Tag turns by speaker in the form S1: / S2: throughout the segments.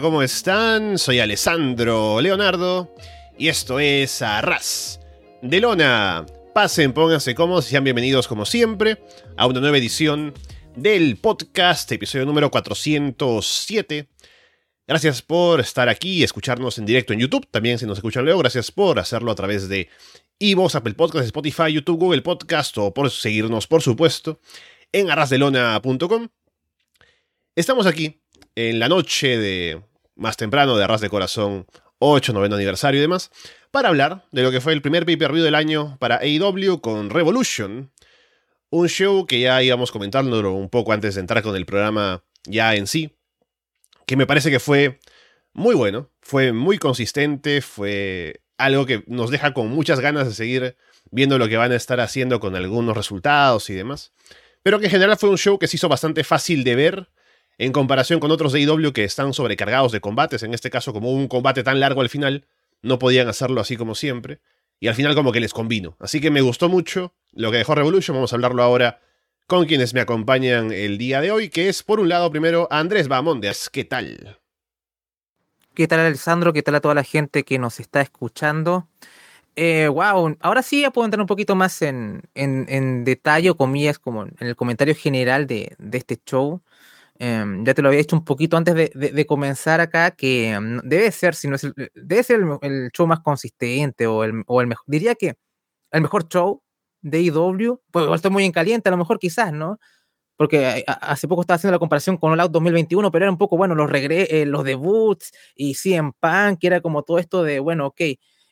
S1: ¿cómo están? Soy Alessandro Leonardo y esto es Arras de Lona. Pasen, pónganse cómodos sean bienvenidos como siempre a una nueva edición del podcast, episodio número 407. Gracias por estar aquí y escucharnos en directo en YouTube. También si nos escuchan luego, gracias por hacerlo a través de Ivo, Apple Podcast, Spotify, YouTube, Google Podcast o por seguirnos, por supuesto, en arrasdelona.com. Estamos aquí en la noche de más temprano de Arras de Corazón 8, noveno aniversario y demás, para hablar de lo que fue el primer pay-per-view del año para AEW con Revolution, un show que ya íbamos comentando un poco antes de entrar con el programa ya en sí, que me parece que fue muy bueno, fue muy consistente, fue algo que nos deja con muchas ganas de seguir viendo lo que van a estar haciendo con algunos resultados y demás, pero que en general fue un show que se hizo bastante fácil de ver, en comparación con otros de IW que están sobrecargados de combates, en este caso como un combate tan largo al final, no podían hacerlo así como siempre, y al final como que les convino. Así que me gustó mucho lo que dejó Revolution, vamos a hablarlo ahora con quienes me acompañan el día de hoy, que es por un lado primero Andrés Bamondes, ¿qué tal?
S2: ¿Qué tal Alessandro? ¿Qué tal a toda la gente que nos está escuchando? Eh, wow, ahora sí ya puedo entrar un poquito más en, en, detalle o comillas como en el comentario general de, de este show. Em, ya te lo había dicho un poquito antes de, comenzar acá, que em, debe ser, si no es el, debe ser el, show más consistente o el, o el mejor, diría que el mejor show de IW, pues igual estoy muy en caliente, a lo mejor quizás, ¿no? Porque hace poco estaba haciendo la comparación con All Out 2021, pero era un poco, bueno, los, regre eh, los debuts y CM Punk, que era como todo esto de, bueno, ok,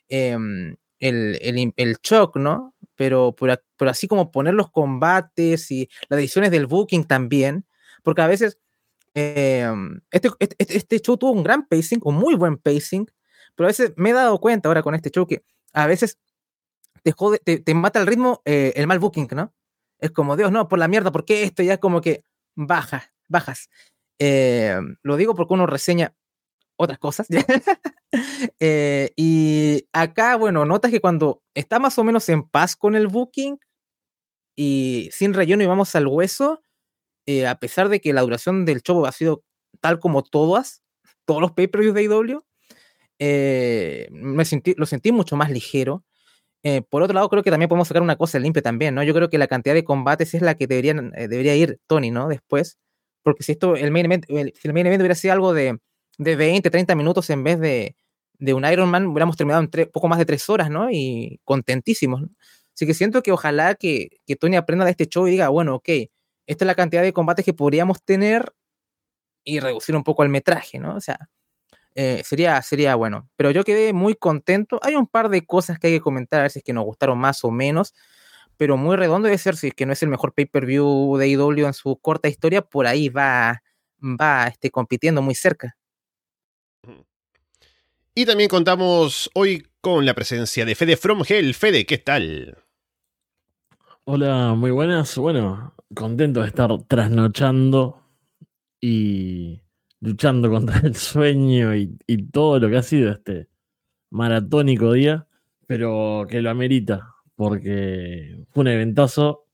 S2: em, el, el, el, shock, ¿no? Pero, pero así como poner los combates y las ediciones del booking también, porque a veces em, este, este, este, show tuvo un gran pacing, un muy buen pacing, pero a veces me he dado cuenta ahora con este show que a veces te, jode, te, mata el ritmo eh, el mal booking, ¿no? Es como, Dios, no, por la mierda, ¿por qué esto ya es como que baja, bajas? Em, lo digo porque uno reseña otras cosas. Eh, y acá, bueno, notas que cuando está más o menos en paz con el booking y sin relleno y vamos al hueso, eh, a pesar de que la duración del show ha sido tal como todas, todos los pay-per-views de AEW, eh, me sentí, lo sentí mucho más ligero. Eh, por otro lado, creo que también podemos sacar una cosa limpia también, ¿no? Yo creo que la cantidad de combates es la que deberían, debería ir Tony, ¿no? Después, porque si esto, el main event, si el main event hubiera sido algo de, de 20, 30 minutos en vez de, de un Iron Man, hubiéramos terminado en poco más de tres horas, ¿no? Y contentísimos. Así que siento que ojalá que, que Tony aprenda de este show y diga, bueno, ok, esta es la cantidad de combates que podríamos tener y reducir un poco el metraje, ¿no? O sea, eh, sería, sería bueno. Pero yo quedé muy contento. Hay un par de cosas que hay que comentar, a ver si es que nos gustaron más o menos, pero muy redondo debe ser, si es que no es el mejor pay-per-view de IW en su corta historia, por ahí va, va este, compitiendo muy cerca.
S1: Y también contamos hoy con la presencia de Fede From Hell. Fede, ¿qué tal?
S3: Hola, muy buenas. Bueno, contento de estar trasnochando y luchando contra el sueño y, todo lo que ha sido este maratónico día, pero que lo amerita, porque fue un eventazo.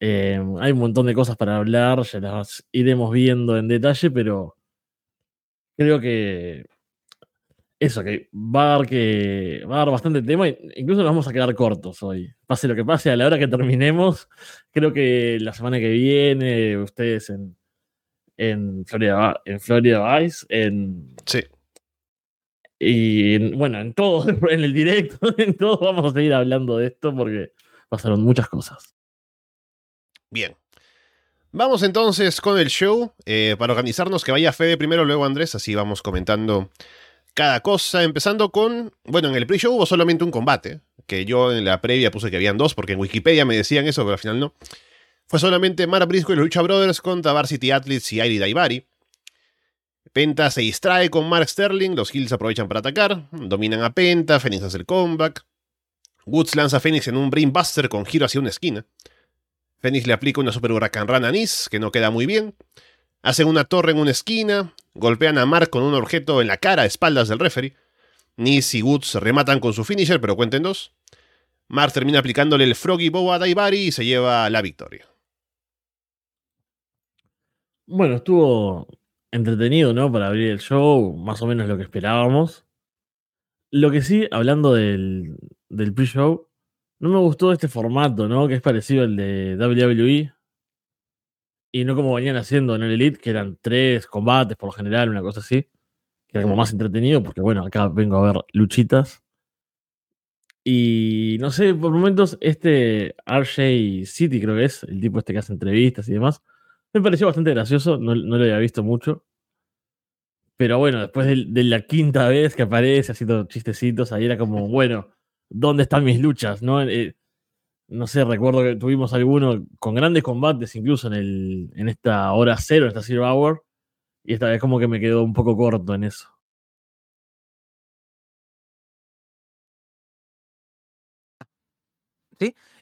S3: Eh, hay un montón de cosas para hablar, ya las iremos viendo en detalle, pero creo que eso, que va a dar que va a dar bastante tema, incluso nos vamos a quedar cortos hoy. Pase lo que pase, a la hora que terminemos, creo que la semana que viene, ustedes en, en Florida, en Florida Vice, en.
S1: Sí.
S3: Y bueno, en todo, en el directo, en todo vamos a seguir hablando de esto porque pasaron muchas cosas.
S1: Bien. Vamos entonces con el show. eh, para organizarnos, que vaya Fede primero, luego Andrés, así vamos comentando cada cosa. Empezando con. Bueno, en el pre-show hubo solamente un combate. Que yo en la previa puse que habían dos, porque en Wikipedia me decían eso, pero al final no. Fue solamente Mara Briscoe y los Lucha Brothers contra Varsity Athletes y Airi Daivari. Penta se distrae con Mark Sterling, los Hills aprovechan para atacar, dominan a Penta, Phoenix hace el comeback. Woods lanza a Phoenix en un Brainbuster con giro hacia una esquina. Phoenix le aplica una super huracán run a Nis, que no queda muy bien. Hacen una torre en una esquina, golpean a Mark con un objeto en la cara a espaldas del referee. Nis y Woods rematan con su finisher, pero cuenten dos. Mark termina aplicándole el Froggy Bow a Daivari y se lleva la victoria.
S3: Bueno, estuvo entretenido, ¿no? Para abrir el show, más o menos lo que esperábamos. Lo que sí, hablando del, del pre-show, no me gustó este formato, ¿no? Que es parecido al de WWE. Y no como venían haciendo en el Elite, que eran tres combates por lo general, una cosa así. Que era como más entretenido, porque bueno, acá vengo a ver luchitas. Y no sé, por momentos, este RJ City, creo que es, el tipo este que hace entrevistas y demás, me pareció bastante gracioso, no, no lo había visto mucho. Pero bueno, después de, de la quinta vez que aparece haciendo chistecitos, ahí era como, bueno, ¿dónde están mis luchas? ¿No? Eh, no sé, recuerdo que tuvimos alguno con grandes combates, incluso en, el, en esta hora cero, en esta Zero Hour, y esta vez como que me quedó un poco corto en eso.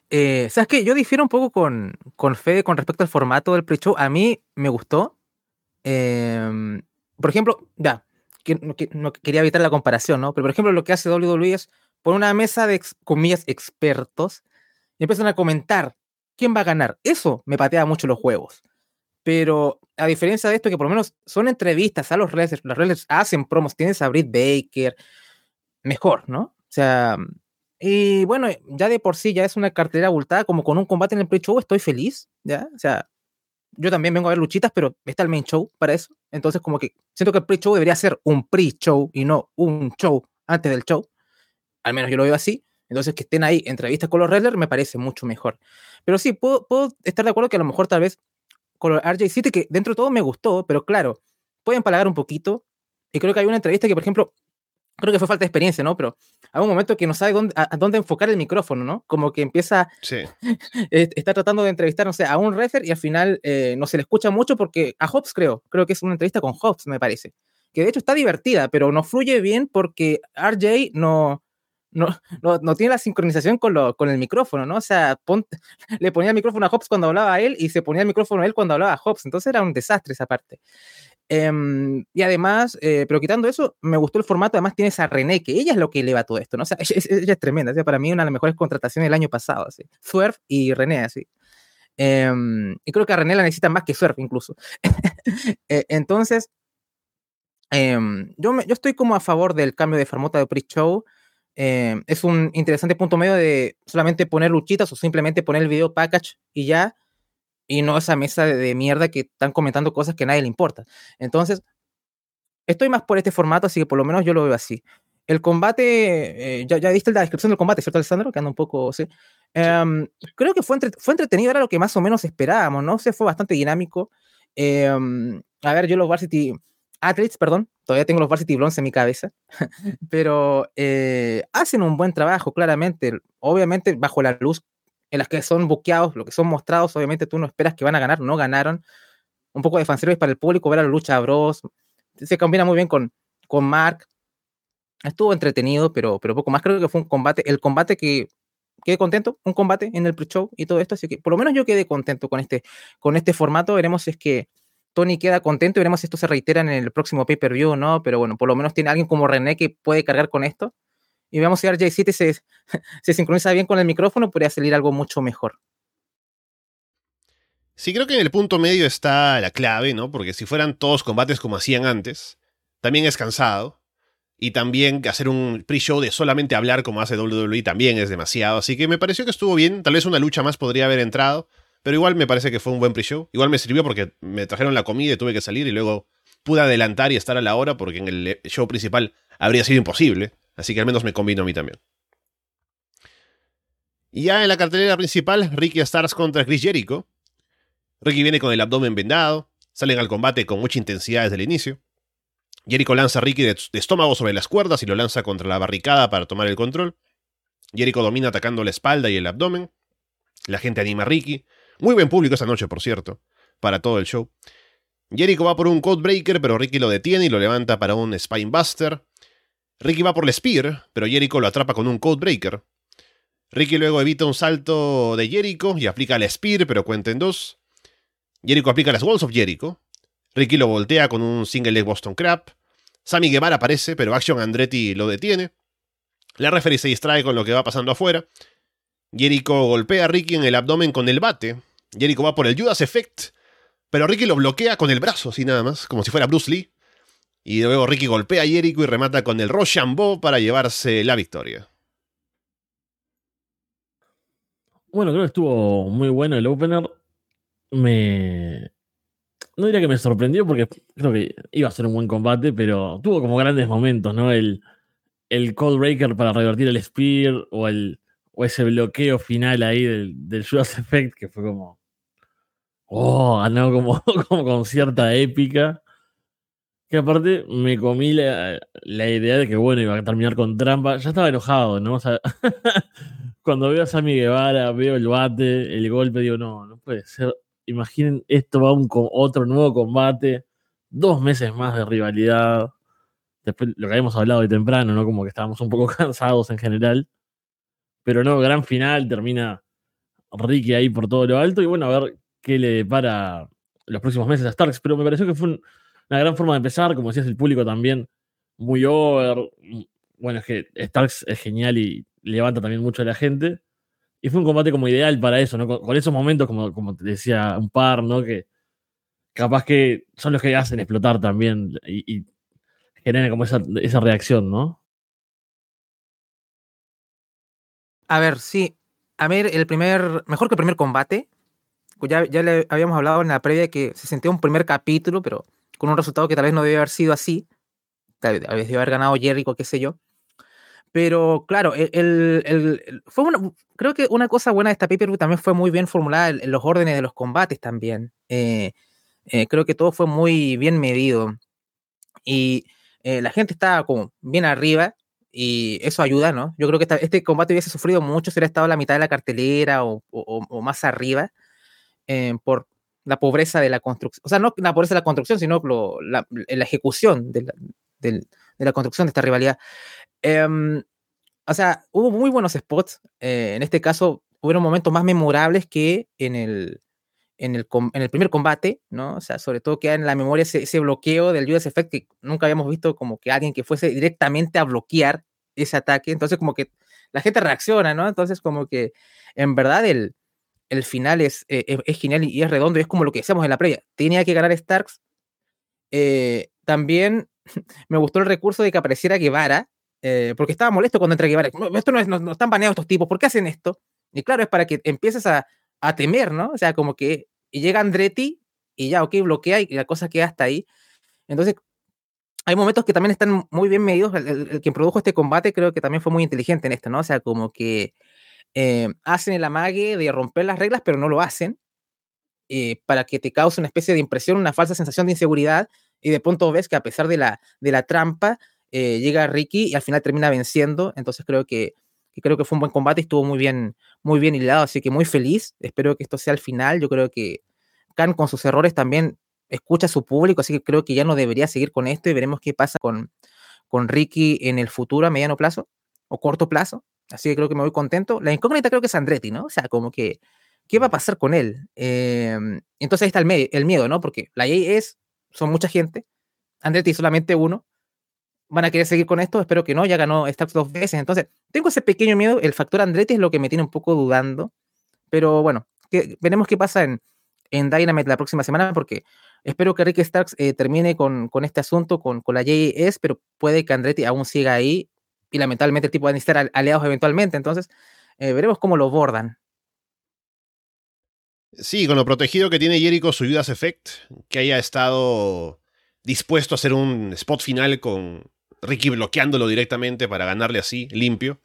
S2: Eh, ¿Sabes qué? Yo difiero un poco con, con Fede con respecto al formato del pre-show. A mí me gustó. Em, por ejemplo, ya, que, no, que- no quería evitar la comparación, ¿no? Pero por ejemplo, lo que hace WWE es poner una mesa de, comillas, expertos y empiezan a comentar quién va a ganar. Eso me patea mucho los juegos. Pero a diferencia de esto, que por lo menos son entrevistas a los wrestlers, los wrestlers hacen promos, tienes a Britt Baker, mejor, ¿no? O sea, y bueno, ya de por sí ya es una cartera abultada, como con un combate en el pre-show estoy feliz, ¿ya? O sea, yo también vengo a ver luchitas, pero está el main show para eso. Entonces, como que siento que el pre-show debería ser un pre-show y no un show antes del show. Al menos yo lo veo así. Entonces, que estén ahí entrevistas con los wrestlers me parece mucho mejor. Pero sí, puedo, puedo estar de acuerdo que a lo mejor tal vez con los RJ City, que dentro de todo me gustó, pero claro, pueden empalagar un poquito. Y creo que hay una entrevista que, por ejemplo, creo que fue falta de experiencia, ¿no? Pero hay un momento que no sabe dónde, a, dónde enfocar el micrófono, ¿no? Como que empieza,
S1: Sí.
S2: está tratando de entrevistar, no sé, a un refer y al final eh, no se le escucha mucho porque a Hobbs creo, creo que es una entrevista con Hobbs, me parece. Que de hecho está divertida, pero no fluye bien porque RJ no, no, no, no tiene la sincronización con, lo, con el micrófono, ¿no? O sea, pon- le ponía el micrófono a Hobbs cuando hablaba a él y se ponía el micrófono a él cuando hablaba a Hobbs. Entonces era un desastre esa parte. Em, y además, eh, pero quitando eso, me gustó el formato. Además, tienes a René, que ella es lo que eleva todo esto, ¿no? O sea, ella, ella es tremenda. o sea, para mí, una de las mejores contrataciones del año pasado. Así. Swerve y René, así. Em, y creo que a René la necesitan más que Swerve, incluso. Eh, entonces, em, yo, me- yo estoy como a favor del cambio de formato de pre-show. Em, es un interesante punto medio de solamente poner luchitas o simplemente poner el video package y ya y no esa mesa de, de mierda que están comentando cosas que a nadie le importa. Entonces, estoy más por este formato, así que por lo menos yo lo veo así. El combate, eh, ya, ya viste la descripción del combate, ¿cierto, Alessandro? Que anda un poco, sí. Em, creo que fue, entre- fue entretenido, era lo que más o menos esperábamos, ¿no? O sea, fue bastante dinámico. Em, a ver, yo los Varsity Athletes, perdón, todavía tengo los Varsity Blondes en mi cabeza, pero eh, hacen un buen trabajo, claramente. Obviamente, bajo la luz en las que son buqueados, lo que son mostrados, obviamente tú no esperas que van a ganar, no ganaron. Un poco de fanservice para el público, ver a la lucha bros. Se combina muy bien con, con Mark. Estuvo entretenido, pero, pero poco más. Creo que fue un combate, el combate que quedé contento, un combate en el pre-show y todo esto, así que por lo menos yo quedé contento con este, con este formato. Veremos si es que Tony queda contento y veremos si esto se reitera en el próximo pay-per-view o no, pero bueno, por lo menos tiene alguien como René que puede cargar con esto. Y veamos si RJ7 se, se sincroniza bien con el micrófono, podría salir algo mucho mejor.
S1: Sí, creo que en el punto medio está la clave, ¿no? Porque si fueran todos combates como hacían antes, también es cansado. Y también hacer un pre-show de solamente hablar como hace WWE también es demasiado. Así que me pareció que estuvo bien. Tal vez una lucha más podría haber entrado. Pero igual me parece que fue un buen pre-show. Igual me sirvió porque me trajeron la comida y tuve que salir y luego pude adelantar y estar a la hora porque en el show principal habría sido imposible. Así que al menos me combino a mí también. Y ya en la cartelera principal, Ricky Stars contra Chris Jericho. Ricky viene con el abdomen vendado, salen al combate con mucha intensidad desde el inicio. Jericho lanza a Ricky de estómago sobre las cuerdas y lo lanza contra la barricada para tomar el control. Jericho domina atacando la espalda y el abdomen. La gente anima a Ricky. Muy buen público esa noche, por cierto, para todo el show. Jericho va por un Codebreaker, pero Ricky lo detiene y lo levanta para un Spinebuster. Ricky va por el Spear, pero Jericho lo atrapa con un Codebreaker. Ricky luego evita un salto de Jericho y aplica el Spear, pero cuenta en dos. Jericho aplica las Walls of Jericho. Ricky lo voltea con un single leg Boston Crab. Sammy Guevara aparece, pero Action Andretti lo detiene. La referee se distrae con lo que va pasando afuera. Jericho golpea a Ricky en el abdomen con el bate. Jericho va por el Judas Effect, pero Ricky lo bloquea con el brazo, así nada más, como si fuera Bruce Lee. Y luego Ricky golpea a Jericho y remata con el Rochambeau para llevarse la victoria.
S3: Bueno, creo que estuvo muy bueno el opener. Me. No diría que me sorprendió porque creo que iba a ser un buen combate, pero tuvo como grandes momentos, ¿no? El, el Cold Breaker para revertir el Spear o, el, o ese bloqueo final ahí del, del Judas Effect que fue como. Oh, ganó como, como con cierta épica. Que aparte me comí la, la, idea de que, bueno, iba a terminar con trampa. Ya estaba enojado, ¿no? O sea, cuando veo a Sammy Guevara, veo el bate, el golpe, digo, no, no puede ser. Imaginen, esto va a un otro nuevo combate, dos meses más de rivalidad. Después lo que habíamos hablado de temprano, ¿no? Como que estábamos un poco cansados en general. Pero no, gran final, termina Ricky ahí por todo lo alto. Y bueno, a ver qué le depara los próximos meses a Starks. Pero me pareció que fue un, una gran forma de empezar, como decías, el público también muy over. Bueno, es que Starks es genial y levanta también mucho a la gente. Y fue un combate como ideal para eso, ¿no? Con, esos momentos, como, como te decía, un par, ¿no? Que capaz que son los que hacen explotar también y, y generan como esa, esa reacción, ¿no?
S2: A ver, sí. A ver, el primer, mejor que el primer combate, ya, ya le habíamos hablado en la previa que se sentía un primer capítulo, pero con un resultado que tal vez no debe haber sido así. Tal vez debe haber ganado Jericho, qué sé yo. Pero claro, el, el, el, fue una, creo que una cosa buena de esta pay también fue muy bien formulada en, los órdenes de los combates también. Eh, eh, creo que todo fue muy bien medido. Y eh, la gente estaba como bien arriba y eso ayuda, ¿no? Yo creo que este combate hubiese sufrido mucho si hubiera estado a la mitad de la cartelera o, más arriba eh, por la pobreza de la construcción, o sea, no la pobreza de la construcción, sino la, ejecución de la, construcción de esta rivalidad. Eh, o sea, hubo muy buenos spots. Eh, en este caso, hubieron momentos más memorables que en el, en el, en el primer combate, ¿no? O sea, sobre todo queda en la memoria ese, bloqueo del US Effect que nunca habíamos visto como que alguien que fuese directamente a bloquear ese ataque. Entonces, como que la gente reacciona, ¿no? Entonces, como que en verdad el, el final es, eh, es, es, genial y es redondo, es como lo que decíamos en la previa. Tenía que ganar Starks. Eh, también me gustó el recurso de que apareciera Guevara, eh, porque estaba molesto cuando entra Guevara. Esto no, es, no, no, están baneados estos tipos, ¿por qué hacen esto? Y claro, es para que empieces a, a temer, ¿no? O sea, como que llega Andretti y ya, ok, bloquea y la cosa queda hasta ahí. Entonces, hay momentos que también están muy bien medidos. El, quien produjo este combate creo que también fue muy inteligente en esto, ¿no? O sea, como que eh, hacen el amague de romper las reglas, pero no lo hacen, eh, para que te cause una especie de impresión, una falsa sensación de inseguridad, y de pronto ves que a pesar de la, de la trampa, eh, llega Ricky y al final termina venciendo, entonces creo que, que, creo que fue un buen combate y estuvo muy bien, muy bien hilado, así que muy feliz, espero que esto sea el final, yo creo que Khan con sus errores también escucha a su público, así que creo que ya no debería seguir con esto y veremos qué pasa con, con Ricky en el futuro a mediano plazo o corto plazo. Así que creo que me voy contento. La incógnita creo que es Andretti, ¿no? O sea, como que, ¿qué va a pasar con él? Eh, entonces ahí está el, miedo, ¿no? Porque la EA es, son mucha gente. Andretti solamente uno. ¿Van a querer seguir con esto? Espero que no, ya ganó Stacks dos veces. Entonces, tengo ese pequeño miedo. El factor Andretti es lo que me tiene un poco dudando. Pero bueno, veremos qué pasa en, en Dynamite la próxima semana, porque espero que Rick Starks eh, termine con, con, este asunto, con, con la JS, pero puede que Andretti aún siga ahí y lamentablemente el tipo van a estar aliados eventualmente. Entonces, eh, veremos cómo lo bordan.
S1: Sí, con lo protegido que tiene Jericho su Judas Effect, que haya estado dispuesto a hacer un spot final con Ricky bloqueándolo directamente para ganarle así, limpio.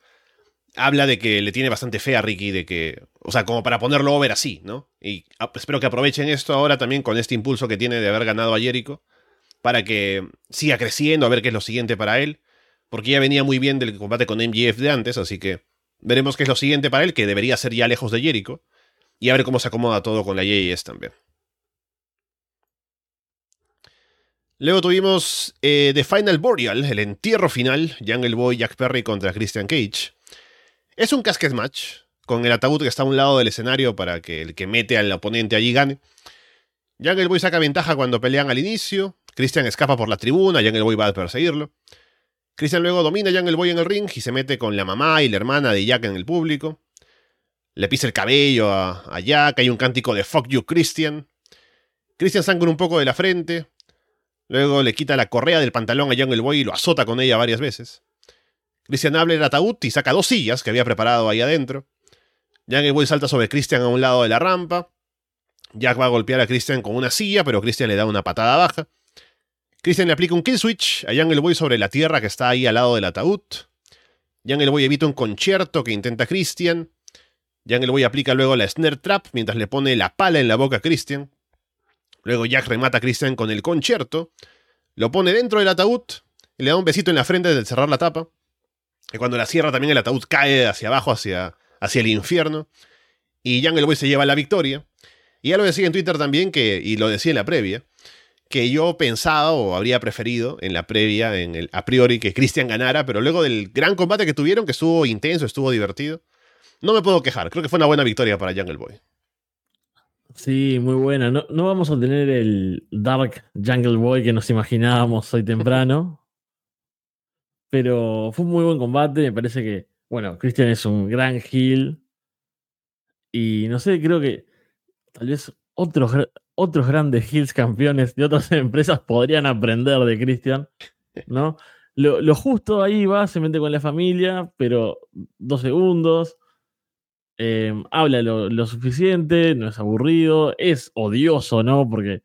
S1: habla de que le tiene bastante fe a Ricky, de que, o sea, como para ponerlo over así, ¿no? Y espero que aprovechen esto ahora también con este impulso que tiene de haber ganado a Jericho, para que siga creciendo, a ver qué es lo siguiente para él, porque ya venía muy bien del combate con MGF de antes, así que veremos qué es lo siguiente para él, que debería ser ya lejos de Jericho, y a ver cómo se acomoda todo con la JS también. Luego tuvimos eh, The Final Boreal, el entierro final, Jungle Boy Jack Perry contra Christian Cage. Es un casket match, con el ataúd que está a un lado del escenario para que el que mete al oponente allí gane. Jungle Boy saca ventaja cuando pelean al inicio, Christian escapa por la tribuna, Jungle Boy va a perseguirlo. Christian luego domina a Jungle Boy en el ring y se mete con la mamá y la hermana de Jack en el público. Le pisa el cabello a, Jack, hay un cántico de Fuck you Christian. Christian sangra un poco de la frente. Luego le quita la correa del pantalón a Jungle Boy y lo azota con ella varias veces. Christian abre el ataúd y saca dos sillas que había preparado ahí adentro. Jungle Boy salta sobre Christian a un lado de la rampa. Jack va a golpear a Christian con una silla, pero Christian le da una patada baja. Christian le aplica un kill switch a Jungle Boy sobre la tierra que está ahí al lado del ataúd. Jungle Boy evita un concierto que intenta Christian. Jungle Boy aplica luego la snare trap mientras le pone la pala en la boca a Christian. Luego Jack remata a Christian con el concierto. Lo pone dentro del ataúd le da un besito en la frente al cerrar la tapa. Y cuando la cierra también el ataúd cae hacia abajo, hacia, hacia el infierno. Y Jungle Boy se lleva la victoria. Y ya lo decía en Twitter también, que, y lo decía en la previa, que yo pensaba o habría preferido en la previa, en el a priori, que Christian ganara, pero luego del gran combate que tuvieron, que estuvo intenso, estuvo divertido, no me puedo quejar. Creo que fue una buena victoria para Jungle Boy.
S3: Sí, muy buena. No, no vamos a tener el Dark Jungle Boy que nos imaginábamos hoy temprano. Pero fue un muy buen combate. Me parece que, bueno, Christian es un gran heel. Y no sé, creo que tal vez otros, otros grandes heels campeones de otras empresas podrían aprender de Christian, ¿no? Lo, lo, justo ahí va, se mete con la familia, pero dos segundos. Eh, habla lo, suficiente, no es aburrido, es odioso, ¿no? Porque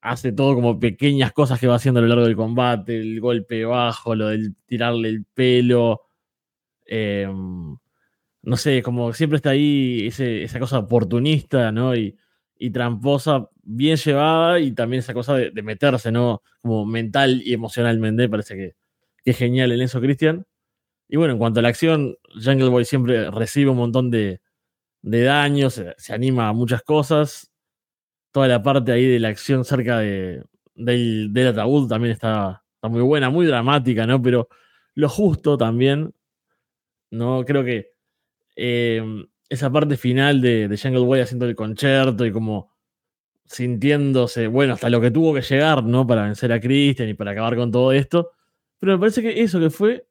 S3: hace todo como pequeñas cosas que va haciendo a lo largo del combate, el golpe bajo, lo del tirarle el pelo. Eh, no sé, como siempre está ahí esa cosa oportunista, ¿no? Y, y, tramposa, bien llevada, y también esa cosa de, meterse, ¿no? Como mental y emocionalmente, parece que, que es genial en eso, Cristian. Y bueno, en cuanto a la acción, Jungle Boy siempre recibe un montón de, daños, se, anima a muchas cosas. Toda la parte ahí de la acción cerca de, del, ataúd también está, está muy buena, muy dramática, ¿no? Pero lo justo también, ¿no? Creo que eh, esa parte final de, de Jungle Boy haciendo el concierto y como sintiéndose, bueno, hasta lo que tuvo que llegar, ¿no? Para vencer a Christian y para acabar con todo esto. Pero me parece que eso que fue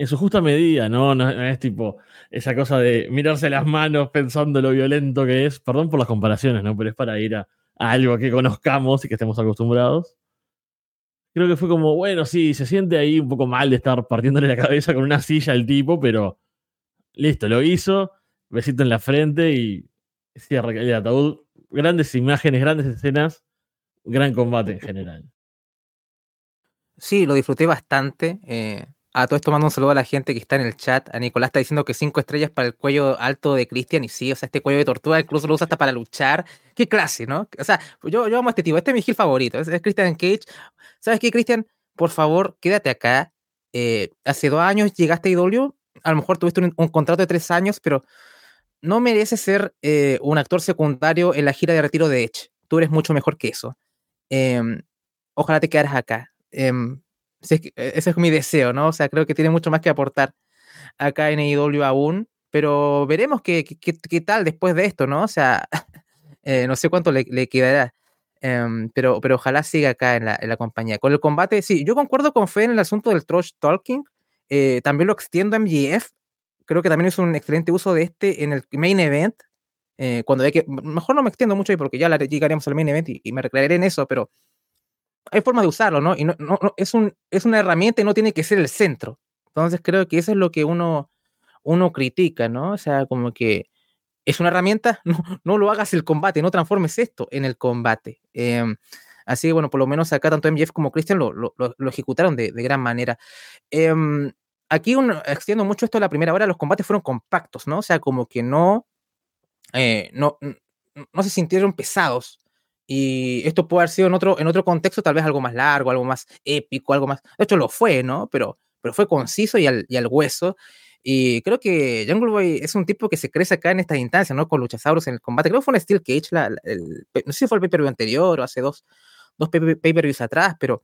S3: en su justa medida, ¿no? ¿no? Es tipo esa cosa de mirarse las manos pensando lo violento que es. Perdón por las comparaciones, ¿no? Pero es para ir a, a algo que conozcamos y que estemos acostumbrados. Creo que fue como, bueno, sí, se siente ahí un poco mal de estar partiéndole la cabeza con una silla al tipo, pero listo, lo hizo. Besito en la frente y cierra el ataúd. Grandes imágenes, grandes escenas. Gran combate en general.
S2: Sí, lo disfruté bastante. Eh, a todo esto mando un saludo a la gente que está en el chat. A Nicolás está diciendo que cinco estrellas para el cuello alto de Cristian. Y sí, o sea, este cuello de tortuga incluso lo usa hasta para luchar. Qué clase, ¿no? O sea, yo, yo amo a este tipo. Este es mi heel favorito. Es, Christian Cage. ¿Sabes qué, Cristian? Por favor, quédate acá. Eh, hace dos años llegaste a IW. A lo mejor tuviste un, contrato de tres años, pero no mereces ser eh, un actor secundario en la gira de retiro de Edge. Tú eres mucho mejor que eso. Eh, ojalá te quedaras acá. Ese es mi deseo, ¿no? O sea, creo que tiene mucho más que aportar acá en AEW aún, pero veremos qué, qué, tal después de esto, ¿no? O sea, eh, no sé cuánto le, quedará, um, pero, pero ojalá siga acá en la, compañía. Con el combate, sí, yo concuerdo con Fe en el asunto del Trash Talking, eh, también lo extiendo a MGF, creo que también es un excelente uso de este en el main event, eh, cuando hay que, mejor no me extiendo mucho ahí porque ya llegaremos al main event y, y me recrearé en eso, pero hay forma de usarlo, ¿no? Y no, no, no, es, un, es una herramienta y no tiene que ser el centro. Entonces creo que eso es lo que uno, uno critica, ¿no? O sea, como que es una herramienta, no, no lo hagas el combate, no transformes esto en el combate. Eh, así que bueno, por lo menos acá tanto MJF como Christian lo, lo, ejecutaron de, de, gran manera. Eh, aquí uno, extiendo mucho esto a la primera hora, los combates fueron compactos, ¿no? O sea, como que no, eh, no, no se sintieron pesados. Y esto puede haber sido en otro, en otro contexto, tal vez algo más largo, algo más épico, algo más. De hecho, lo fue, ¿no? Pero, pero fue conciso y al, y al hueso. Y creo que Jungle Boy es un tipo que se crece acá en estas instancias, ¿no? Con Luchasaurus en el combate. Creo que fue en Steel Cage, la, el, no sé si fue el pay-per-view anterior o hace dos, dos pay-per-views atrás, pero,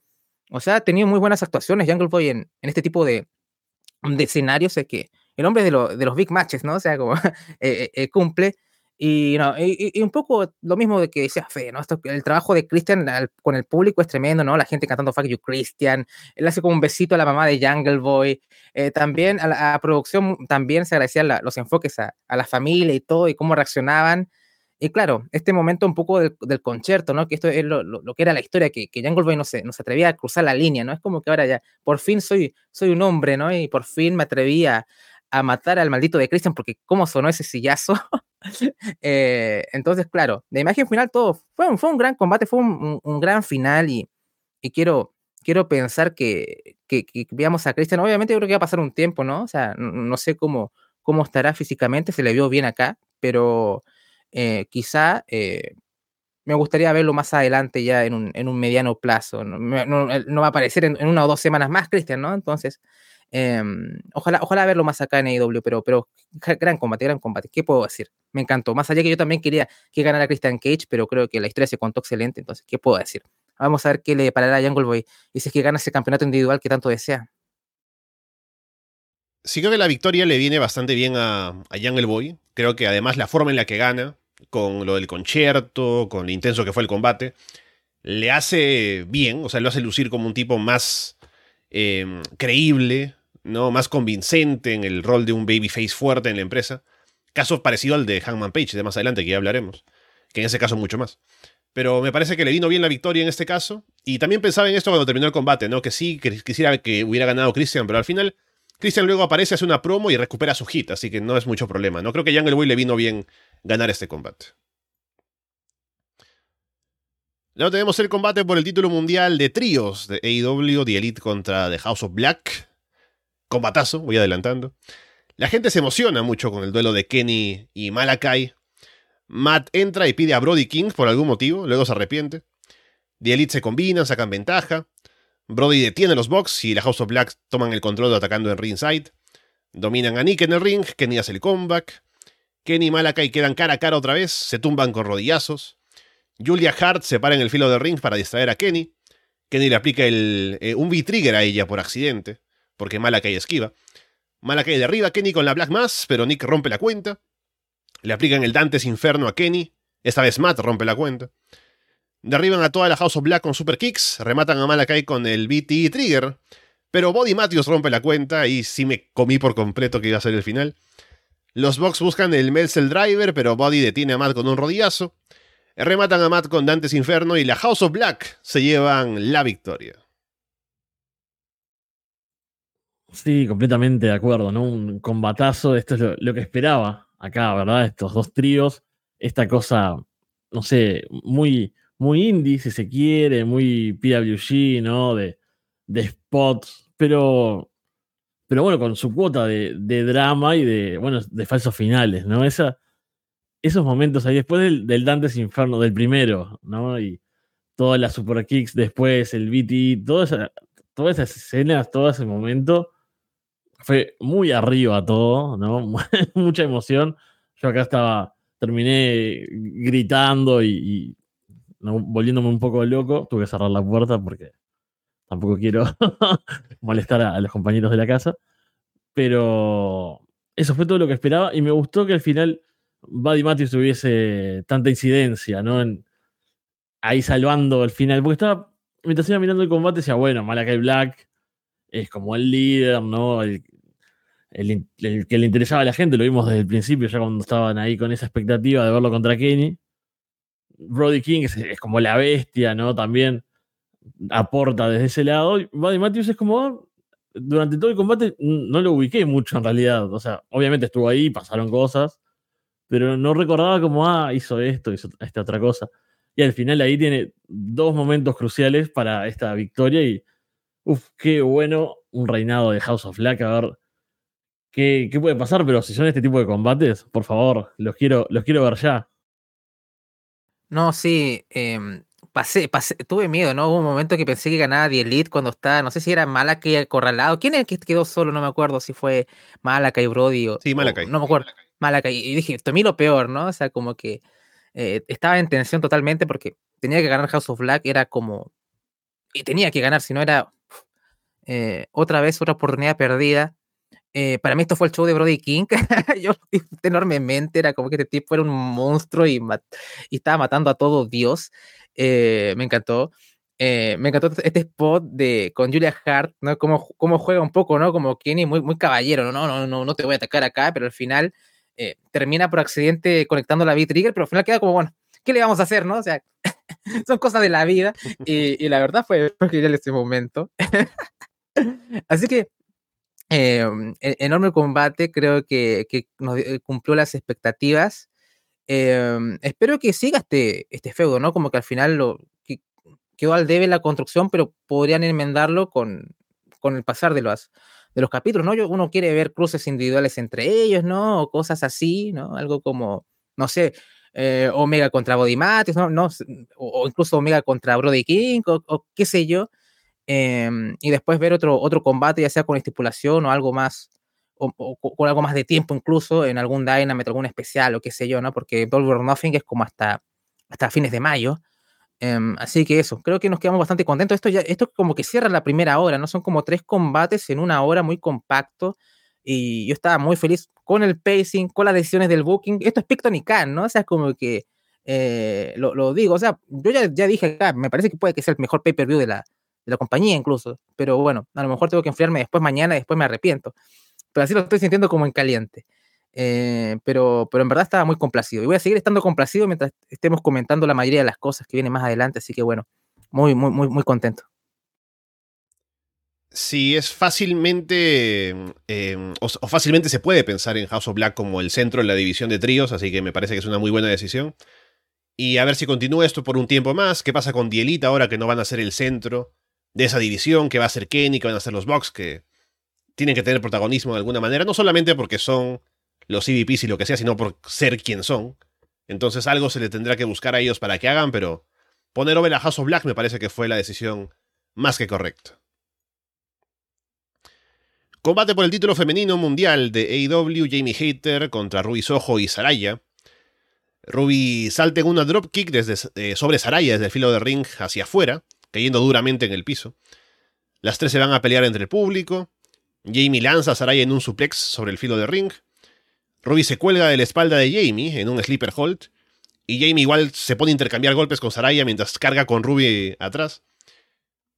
S2: o sea, ha tenido muy buenas actuaciones Jungle Boy en, en este tipo de, de escenarios. Es que el hombre de, lo, de los big matches, ¿no? O sea, como eh, eh, cumple. Y, no, y, un poco lo mismo de que decía Fe, ¿no? Esto, el trabajo de Christian con el público es tremendo, ¿no? La gente cantando Fuck You Christian, él hace como un besito a la mamá de Jungle Boy, eh, también a la producción también se agradecían los enfoques a, a, la familia y todo, y cómo reaccionaban. Y claro, este momento un poco del, del concierto, ¿no? Que esto es lo, lo, que era la historia, que, que Jungle Boy no se, no se atrevía a cruzar la línea, ¿no? Es como que ahora ya, por fin soy, soy un hombre, ¿no? Y por fin me atrevía a matar al maldito de Christian, porque cómo sonó ese sillazo. eh, entonces, claro, de imagen final todo fue un, fue un gran combate, fue un, gran final y, quiero, quiero pensar que, que, veamos a Christian. Obviamente yo creo que va a pasar un tiempo, ¿no? O sea, no, sé cómo, cómo estará físicamente, se le vio bien acá, pero eh, quizá eh, me gustaría verlo más adelante ya en un, en un mediano plazo. No, va a aparecer en, en, una o dos semanas más, Christian, ¿no? Entonces, eh, ojalá, ojalá verlo más acá en AEW, pero, pero gran combate, gran combate. ¿Qué puedo decir? Me encantó. Más allá que yo también quería que ganara Christian Cage, pero creo que la historia se contó excelente. Entonces, ¿qué puedo decir? Vamos a ver qué le parará a Jungle Boy y si es que gana ese campeonato individual que tanto desea.
S1: Sí, creo que la victoria le viene bastante bien a, a Jungle Boy. Creo que además la forma en la que gana, con lo del concierto, con lo intenso que fue el combate, le hace bien, o sea, lo hace lucir como un tipo más eh, creíble, ¿no? más convincente en el rol de un babyface fuerte en la empresa. Caso parecido al de Hangman Page de más adelante, que ya hablaremos, que en ese caso mucho más. Pero me parece que le vino bien la victoria en este caso. Y también pensaba en esto cuando terminó el combate, ¿no? Que sí, que quisiera que hubiera ganado Christian, pero al final Christian luego aparece, hace una promo y recupera su hit, así que no es mucho problema. No creo que Jungle Boy le vino bien ganar este combate. Luego tenemos el combate por el título mundial de tríos de AEW, The Elite contra The House of Black. Combatazo, voy adelantando. La gente se emociona mucho con el duelo de Kenny y Malakai. Matt entra y pide a Brody King por algún motivo, luego se arrepiente. The Elite se combinan, sacan ventaja. Brody detiene los box y la House of Black toman el control atacando en ringside. Dominan a Nick en el ring, Kenny hace el comeback. Kenny y Malakai quedan cara a cara otra vez, se tumban con rodillazos. Julia Hart se para en el filo del ring para distraer a Kenny. Kenny le aplica el, eh, un V-Trigger a ella por accidente, porque Malakai esquiva. Malakai derriba a Kenny con la Black Mass, pero Nick rompe la cuenta. Le aplican el Dantes Inferno a Kenny. Esta vez Matt rompe la cuenta. Derriban a toda la House of Black con super kicks. Rematan a Malakai con el BT Trigger. Pero Body Matthews rompe la cuenta y sí me comí por completo que iba a ser el final. Los Bucks buscan el Melzel Driver, pero Body detiene a Matt con un rodillazo. Rematan a Matt con Dantes Inferno y la House of Black se llevan la victoria.
S3: Sí, completamente de acuerdo, ¿no? Un combatazo, esto es lo, que esperaba acá, ¿verdad? Estos dos tríos, esta cosa, no sé, muy, muy indie, si se quiere, muy PWG, ¿no? De, de spots, pero, pero bueno, con su cuota de, de, drama y de, bueno, de falsos finales, ¿no? Esa, esos momentos ahí, después del, del, Dantes Inferno, del primero, ¿no? Y todas las super kicks después, el BT, toda esa, todas esas escenas, todo ese momento, fue muy arriba todo, ¿no? Mucha emoción. Yo acá estaba, terminé gritando y, y ¿no? volviéndome un poco loco. Tuve que cerrar la puerta porque tampoco quiero molestar a, a, los compañeros de la casa. Pero eso fue todo lo que esperaba y me gustó que al final Buddy Matthews tuviese tanta incidencia, ¿no? Ahí salvando el final. Porque estaba, mientras iba mirando el combate, decía, bueno, Malakai Black es como el líder, ¿no? El, que le interesaba a la gente, lo vimos desde el principio, ya cuando estaban ahí con esa expectativa de verlo contra Kenny. Brody King es, es como la bestia, ¿no? También aporta desde ese lado. Buddy Matthews es como, durante todo el combate no lo ubiqué mucho en realidad. O sea, obviamente estuvo ahí, pasaron cosas, pero no recordaba como, ah, hizo esto, hizo esta otra cosa. Y al final ahí tiene dos momentos cruciales para esta victoria y Uf, qué bueno un reinado de House of Black. A ver qué, qué puede pasar, pero si son este tipo de combates, por favor, los quiero, los quiero ver ya.
S2: No, sí, em, pasé, pasé, tuve miedo, ¿no? Hubo un momento que pensé que ganaba The Elite cuando estaba, no sé si era Malakai acorralado. ¿Quién es el que quedó solo? No me acuerdo si fue Malakai, Brody o...
S1: Sí, Malakai.
S2: o- no me acuerdo. Malakai. Y dije, esto a mí lo peor, ¿no? O sea, como que eh, estaba en tensión totalmente porque tenía que ganar House of Black, era como... Y tenía que ganar, si no era eh, otra vez otra oportunidad perdida. Eh, para mí esto fue el show de Brody King. Yo lo disfruté enormemente. Era como que este tipo era un monstruo y, y estaba matando a todo Dios. Eh, me encantó. Me encantó este spot de con Julia Hart, ¿no? Cómo, cómo juega un poco, ¿no? Como Kenny, muy, muy caballero. No, no, no, no te voy a atacar acá, pero al final eh, termina por accidente conectando la V-Trigger, pero al final queda como, bueno, ¿qué le vamos a hacer, no? O sea, son cosas de la vida. Y, y la verdad fue, fue genial ese momento. Así que, eh, enorme combate, creo que, que nos cumplió las expectativas. Eh, espero que siga este, este feudo, ¿no? Como que al final lo, que- quedó al debe la construcción, pero podrían enmendarlo con, con el pasar de los, de los capítulos, ¿no? Uno quiere ver cruces individuales entre ellos, ¿no? O cosas así, ¿no? Algo como, no sé, eh, Omega contra Body Matrix, ¿no? no o, o incluso Omega contra Brody King, o, o qué sé yo. em, y después ver otro, otro combate, ya sea con estipulación o algo más, o, o co- con algo más de tiempo incluso, en algún Dynamite, algún especial o qué sé yo, ¿no? Porque Double or Nothing es como hasta, hasta fines de mayo. Em, así que eso, creo que nos quedamos bastante contentos. Esto ya, esto como que cierra la primera hora, ¿no? Son como tres combates en una hora muy compacto. Y yo estaba muy feliz con el pacing, con las decisiones del booking. Esto es Picton y Khan, ¿no? O sea, es como que eh, lo, lo digo. O sea, yo ya, ya dije acá, me parece que puede que sea el mejor pay-per-view de la, de la compañía incluso. Pero bueno, a lo mejor tengo que enfriarme después mañana después me arrepiento. Pero así lo estoy sintiendo como en caliente. Eh, pero, pero en verdad estaba muy complacido. Y voy a seguir estando complacido mientras estemos comentando la mayoría de las cosas que vienen más adelante. Así que bueno, muy, muy, muy, muy contento.
S1: Sí, es fácilmente. o, o fácilmente se puede pensar en House of Black como el centro de la división de tríos, así que me parece que es una muy buena decisión. Y a ver si continúa esto por un tiempo más. ¿Qué pasa con Dielita ahora que no van a ser el centro de esa división? ¿Qué va a ser Kenny? ¿Qué van a ser los Bucks? Que tienen que tener protagonismo de alguna manera, no solamente porque son los EVPs y lo que sea, sino por ser quien son. Entonces algo se le tendrá que buscar a ellos para que hagan, pero poner over a House of Black me parece que fue la decisión más que correcta. Combate por el título femenino mundial de AEW, Jamie Hater contra Ruby Soho y Saraya. Ruby salta en una dropkick desde, eh, sobre Saraya desde el filo de ring hacia afuera, cayendo duramente en el piso. Las tres se van a pelear entre el público. Jamie lanza a Saraya en un suplex sobre el filo de ring. Ruby se cuelga de la espalda de Jamie en un sleeper hold. Y Jamie igual se pone a intercambiar golpes con Saraya mientras carga con Ruby atrás.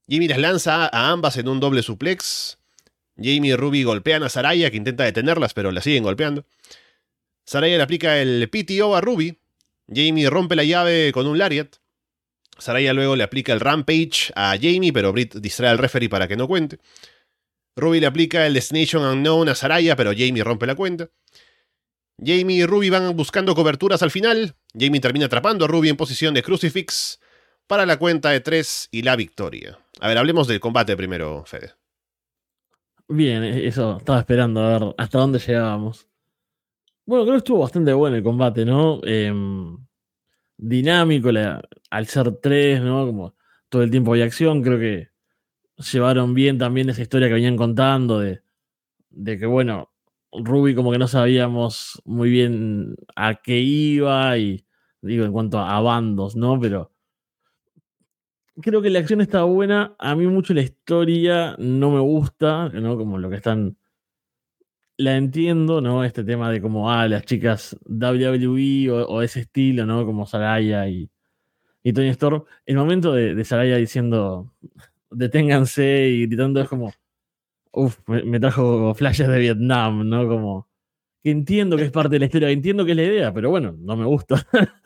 S1: Jamie las lanza a ambas en un doble suplex. Jamie y Ruby golpean a Saraya, que intenta detenerlas, pero la siguen golpeando. Saraya le aplica el PTO a Ruby. Jamie rompe la llave con un lariat. Saraya luego le aplica el Rampage a Jamie, pero Britt distrae al referee para que no cuente. Ruby le aplica el Destination Unknown a Saraya, pero Jamie rompe la cuenta. Jamie y Ruby van buscando coberturas al final. Jamie termina atrapando a Ruby en posición de crucifix para la cuenta de 3 y la victoria. A ver, hablemos del combate primero, Fede.
S3: Bien, e- eso estaba esperando a ver hasta dónde llegábamos. Bueno, creo que estuvo bastante bueno el combate, ¿no? Em, dinámico, al ser tres, ¿no? Como todo el tiempo hay acción, creo que llevaron bien también esa historia que venían contando de, de que, bueno, Ruby como que no sabíamos muy bien a qué iba y digo en cuanto a bandos, ¿no? Pero creo que la acción está buena. A mí mucho la historia no me gusta, ¿no? Como lo que están. La entiendo, ¿no? Este tema de como, ah, las chicas WWE o, ese estilo, ¿no? Como Saraya y, y Tony Storm. El momento de, de Saraya diciendo, deténganse y gritando es como, uff, me, trajo flashes de Vietnam, ¿no? Como, que entiendo que es parte de la historia, entiendo que es la idea, pero bueno, no me gusta.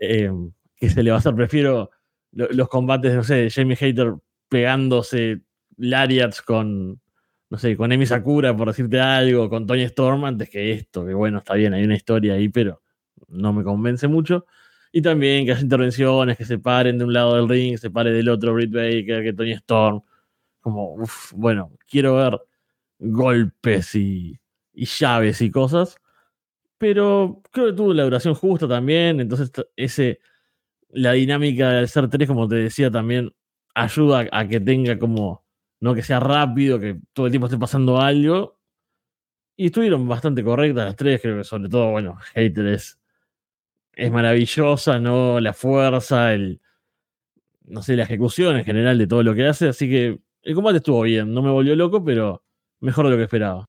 S3: Eh, ¿Qué se le va a hacer? Prefiero lo- los combates, no sé, de Jamie Hater pegándose Lariats con, no sé, con Emi Sakura, por decirte algo, con Tony Storm, antes que esto, que bueno, está bien, hay una historia ahí, pero no me convence mucho. Y también que haya intervenciones, que se paren de un lado del ring, se pare del otro Britt Baker, que Tony Storm. Como, uff, bueno, quiero ver golpes y, y llaves y cosas. Pero creo que tuvo la duración justa también. Entonces, ese, la dinámica del ser 3, como te decía, también ayuda a que tenga como, no que sea rápido, que todo el tiempo esté pasando algo. Y estuvieron bastante correctas las tres, creo que sobre todo, bueno, Hater es, es maravillosa, ¿no? La fuerza, el, no sé, la ejecución en general de todo lo que hace. Así que el combate estuvo bien, no me volvió loco, pero mejor de lo que esperaba.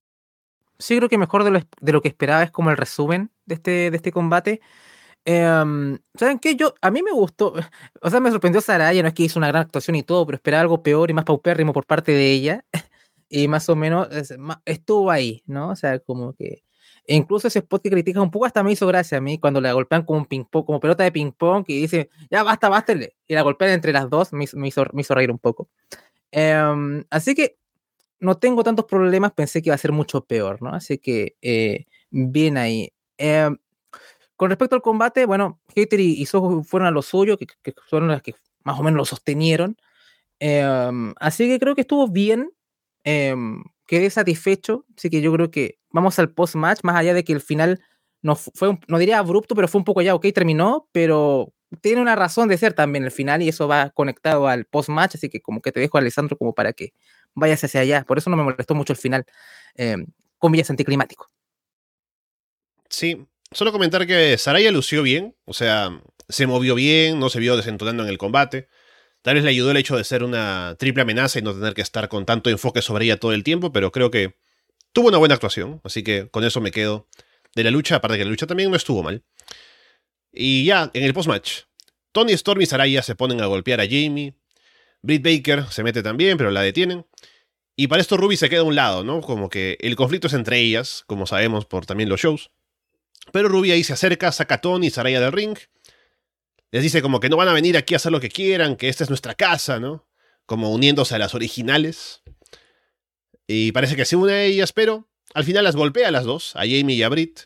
S2: Sí, creo que mejor de lo, de lo que esperaba es como el resumen de este, de este combate. Em, ¿Saben qué? Yo, a mí me gustó, o sea, me sorprendió Saraya, no es que hizo una gran actuación y todo, pero esperaba algo peor y más paupérrimo por parte de ella. y más o menos estuvo ahí, ¿no? O sea, como que. E incluso ese spot que critica un poco hasta me hizo gracia a mí cuando la golpean como un ping pong, como pelota de ping pong y dice, ya basta, basta, y la golpean entre las dos, me, me, hizo, me hizo reír un poco. Em, así que no tengo tantos problemas, pensé que iba a ser mucho peor, ¿no? Así que eh, bien ahí. Em, con respecto al combate, bueno, Hater y, Soho fueron a lo suyo, que, que, fueron las que más o menos lo sostenieron. Em, así que creo que estuvo bien. Quedé satisfecho. Así que yo creo que vamos al post-match, más allá de que el final no fue, no diría abrupto, pero fue un poco ya, ok, terminó, pero tiene una razón de ser también el final y eso va conectado al post-match, así que como que te dejo, Alessandro, como para que vayas hacia allá. Por eso no me molestó mucho el final, eh, comillas anticlimático.
S1: Sí, solo comentar que Saraya lució bien, o sea, se movió bien, no se vio desentonando en el combate. Tal vez le ayudó el hecho de ser una triple amenaza y no tener que estar con tanto enfoque sobre ella todo el tiempo, pero creo que tuvo una buena actuación, así que con eso me quedo de la lucha, aparte que la lucha también no estuvo mal. Y ya, en el post-match, Tony Storm y Saraya se ponen a golpear a Jamie, Britt Baker se mete también, pero la detienen. Y para esto Ruby se queda a un lado, ¿no? Como que el conflicto es entre ellas, como sabemos por también los shows. Pero Ruby ahí se acerca, saca a Tony y Saraya del ring. Les dice como que no van a venir aquí a hacer lo que quieran, que esta es nuestra casa, ¿no? Como uniéndose a las originales. Y parece que se une a ellas, pero al final las golpea a las dos, a Jamie y a Britt.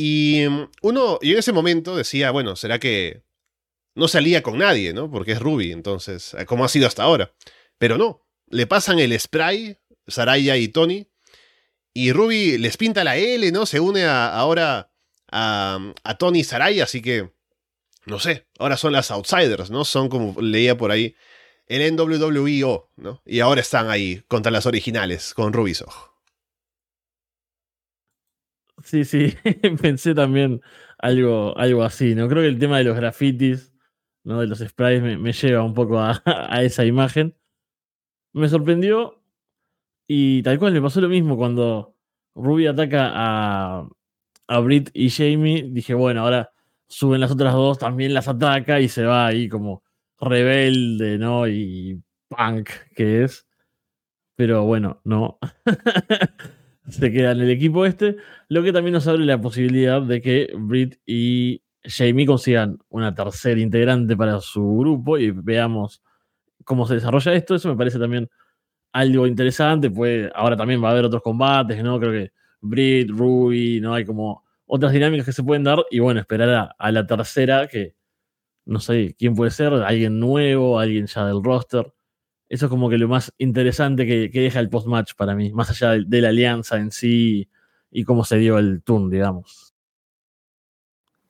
S1: Y mm, uno, y en ese momento decía, bueno, ¿será que no salía con nadie, ¿no? Porque es Ruby, entonces, eh, como ha sido hasta ahora. Pero no, le pasan el spray, Saraya y Tony, y Ruby les pinta la L, ¿no? Se une ahora a, a Tony y Saraya, así que, no sé, ahora son las outsiders, ¿no? Son como leía por ahí el NWWEO, ¿no? Y ahora están ahí contra las originales, con Ruby Soho.
S3: Sí, sí, pensé también algo, algo así, ¿no? Creo que el tema de los grafitis ¿no? de los sprays me, lleva un poco a, esa imagen. Me sorprendió y tal cual me pasó lo mismo cuando Ruby ataca a, a Brit y Jamie. Dije, bueno, ahora suben las otras dos, también las ataca y se va ahí como rebelde, ¿no? Y punk que es. Pero bueno, no. se queda en el equipo este. Lo que también nos abre la posibilidad de que Brit y Jamie consigan una tercera integrante para su grupo y veamos cómo se desarrolla esto. Eso me parece también algo interesante. Pues ahora también va a haber otros combates, ¿no? Creo que Brit, Ruby, ¿no? Hay como otras dinámicas que se pueden dar. Y bueno, esperar a, la tercera, que no sé quién puede ser, alguien nuevo, alguien ya del roster. Eso es como que lo más interesante que, deja el post-match para mí, más allá de, la alianza en sí y cómo se dio el turn, digamos.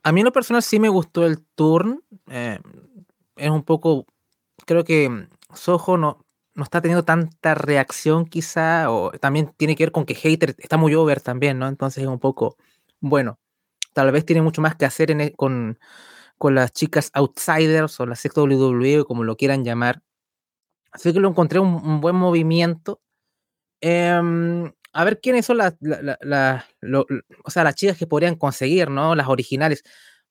S2: A mí en lo personal sí me gustó el turn. Eh, es un poco, creo que Soho no, no está teniendo tanta reacción quizá, o también tiene que ver con que Hater está muy over también, ¿no? Entonces es un poco, bueno, tal vez tiene mucho más que hacer e, con, con las chicas outsiders o la sexta WWE, como lo quieran llamar. Así que lo encontré un, buen movimiento. Em, a ver quiénes son las, o sea, las chicas que podrían conseguir, ¿no? Las originales.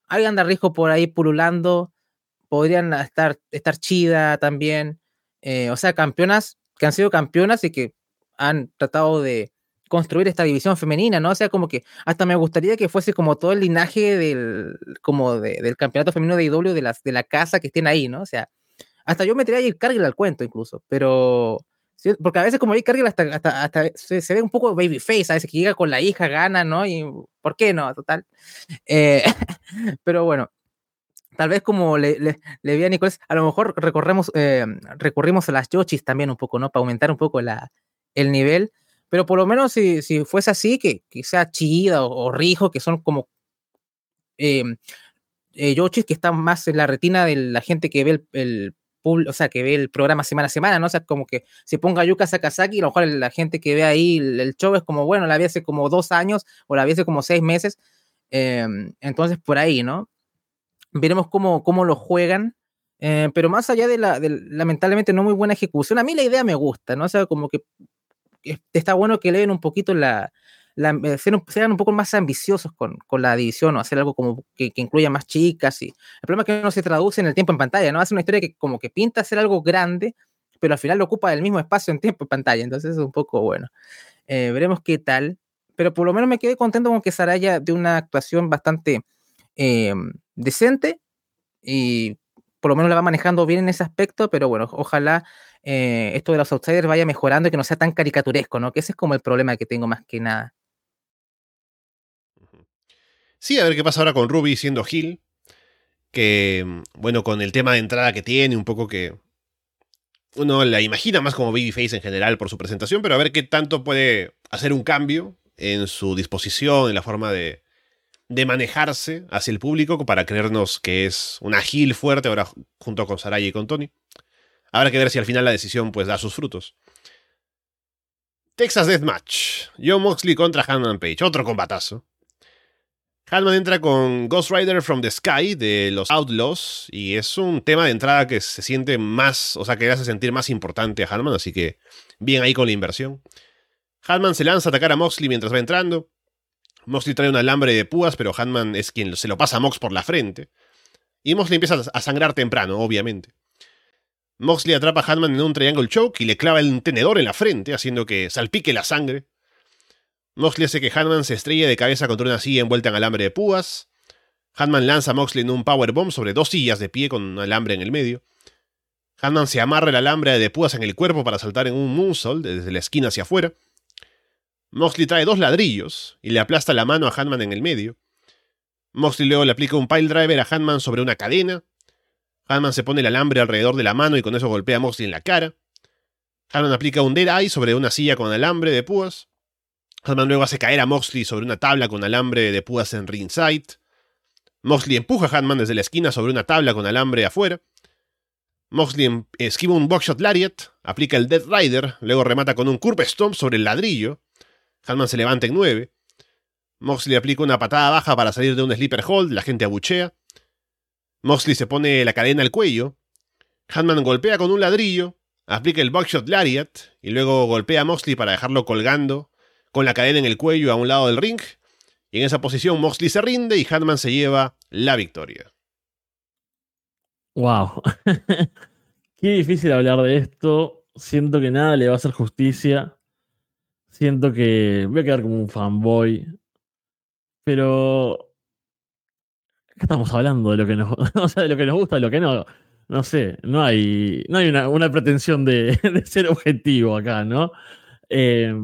S2: Hay anda riesgo por ahí pululando, podrían estar, estar chida también. Eh, o sea, campeonas que han sido campeonas y que han tratado de construir esta división femenina, ¿no? O sea, como que hasta me gustaría que fuese como todo el linaje del, como del campeonato femenino de IW de, las, de la casa que estén ahí, ¿no? O sea, hasta yo metería a ir Cargill al cuento incluso, pero porque a veces como ahí Cargill hasta, hasta, se, ve un poco babyface, a veces que llega con la hija, gana, ¿no? Y ¿por qué no? Total. Eh, pero bueno, tal vez como le, le, le vi a Nicolás, a lo mejor recorremos, eh, a las Yochis también un poco, ¿no? Para aumentar un poco la, el nivel. Pero por lo menos si, si fuese así, que, que sea Chida o, Rijo, que son como eh, eh, Yochis que están más en la retina de la gente que ve el o sea, que ve el programa semana a semana, ¿no? O sea, como que se ponga Yuka Sakazaki, a lo mejor la gente que ve ahí el, show es como, bueno, la vi hace como dos años o la vi hace como seis meses. Eh, entonces, por ahí, ¿no? Veremos cómo, cómo lo juegan. Eh, pero más allá de la, lamentablemente, no muy buena ejecución, a mí la idea me gusta, ¿no? O sea, como que está bueno que leen un poquito la, la, eh, sean, un poco más ambiciosos con, la división o hacer algo como que, incluya más chicas. Y el problema es que no se traduce en el tiempo en pantalla, ¿no? Hace una historia que como que pinta hacer algo grande, pero al final lo ocupa el mismo espacio en tiempo en pantalla, entonces es un poco bueno. Eh, veremos qué tal, pero por lo menos me quedé contento con que Saraya de una actuación bastante eh, decente y por lo menos la va manejando bien en ese aspecto, pero bueno, ojalá esto de los outsiders vaya mejorando y que no sea tan caricaturesco, ¿no? Que ese es como el problema que tengo más que nada.
S1: Sí, a ver qué pasa ahora con Ruby siendo Gil. Que, bueno, con el tema de entrada que tiene, un poco que. Uno la imagina más como Babyface en general por su presentación, pero a ver qué tanto puede hacer un cambio en su disposición, en la forma de, de manejarse hacia el público para creernos que es una Gil fuerte ahora junto con Saraya y con Tony. Habrá que ver si al final la decisión pues da sus frutos. Texas Deathmatch. John Moxley contra Hanman Page. Otro combatazo. Hanman entra con Ghost Rider from the Sky de los Outlaws y es un tema de entrada que se siente más, o sea, que hace sentir más importante a Hanman, así que bien ahí con la inversión. Hanman se lanza a atacar a Moxley mientras va entrando. Moxley trae un alambre de púas, pero Hanman es quien se lo pasa a Mox por la frente. Y Moxley empieza a sangrar temprano, obviamente. Moxley atrapa a Hanman en un triangle choke y le clava el tenedor en la frente, haciendo que salpique la sangre. Moxley hace que Hanman se estrelle de cabeza contra una silla envuelta en alambre de púas. Hanman lanza a Moxley en un powerbomb sobre dos sillas de pie con un alambre en el medio. Hanman se amarra el alambre de púas en el cuerpo para saltar en un moonsault desde la esquina hacia afuera. Moxley trae dos ladrillos y le aplasta la mano a Hanman en el medio. Moxley luego le aplica un pile driver a Hanman sobre una cadena. Hanman se pone el alambre alrededor de la mano y con eso golpea a Moxley en la cara. Hanman aplica un dead eye sobre una silla con alambre de púas. Hanman luego hace caer a Moxley sobre una tabla con alambre de púas en ringside. Moxley empuja a Hanman desde la esquina sobre una tabla con alambre afuera. Moxley esquiva un boxshot lariat, aplica el Dead Rider, luego remata con un curve stomp sobre el ladrillo. Hanman se levanta en 9. Moxley aplica una patada baja para salir de un sleeper hold, la gente abuchea. Moxley se pone la cadena al cuello. Hanman golpea con un ladrillo, aplica el buckshot lariat y luego golpea a Moxley para dejarlo colgando con la cadena en el cuello a un lado del ring. Y en esa posición Moxley se rinde y Hanman se lleva la victoria.
S3: Wow. Qué difícil hablar de esto. Siento que nada le va a hacer justicia. Siento que voy a quedar como un fanboy. Pero estamos hablando de lo que nos, gusta, de lo que no. No sé, no hay, no hay una, una pretensión de, de, ser objetivo acá, ¿no? Eh,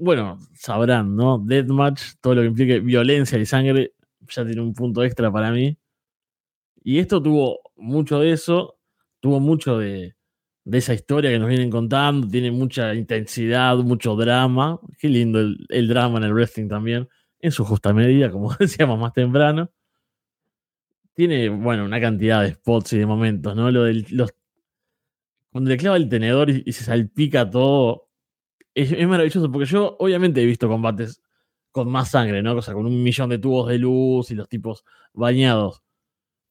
S3: bueno, sabrán, ¿no? Deathmatch, todo lo que implique violencia y sangre, ya tiene un punto extra para mí. Y esto tuvo mucho de eso, tuvo mucho de, esa historia que nos vienen contando, tiene mucha intensidad, mucho drama. Qué lindo el, drama en el wrestling también, en su justa medida, como decíamos más temprano tiene, bueno, una cantidad de spots y de momentos, ¿no? Lo del, los, cuando le clava el tenedor y se salpica todo, es, maravilloso, porque yo obviamente he visto combates con más sangre, ¿no? O sea, con un millón de tubos de luz y los tipos bañados.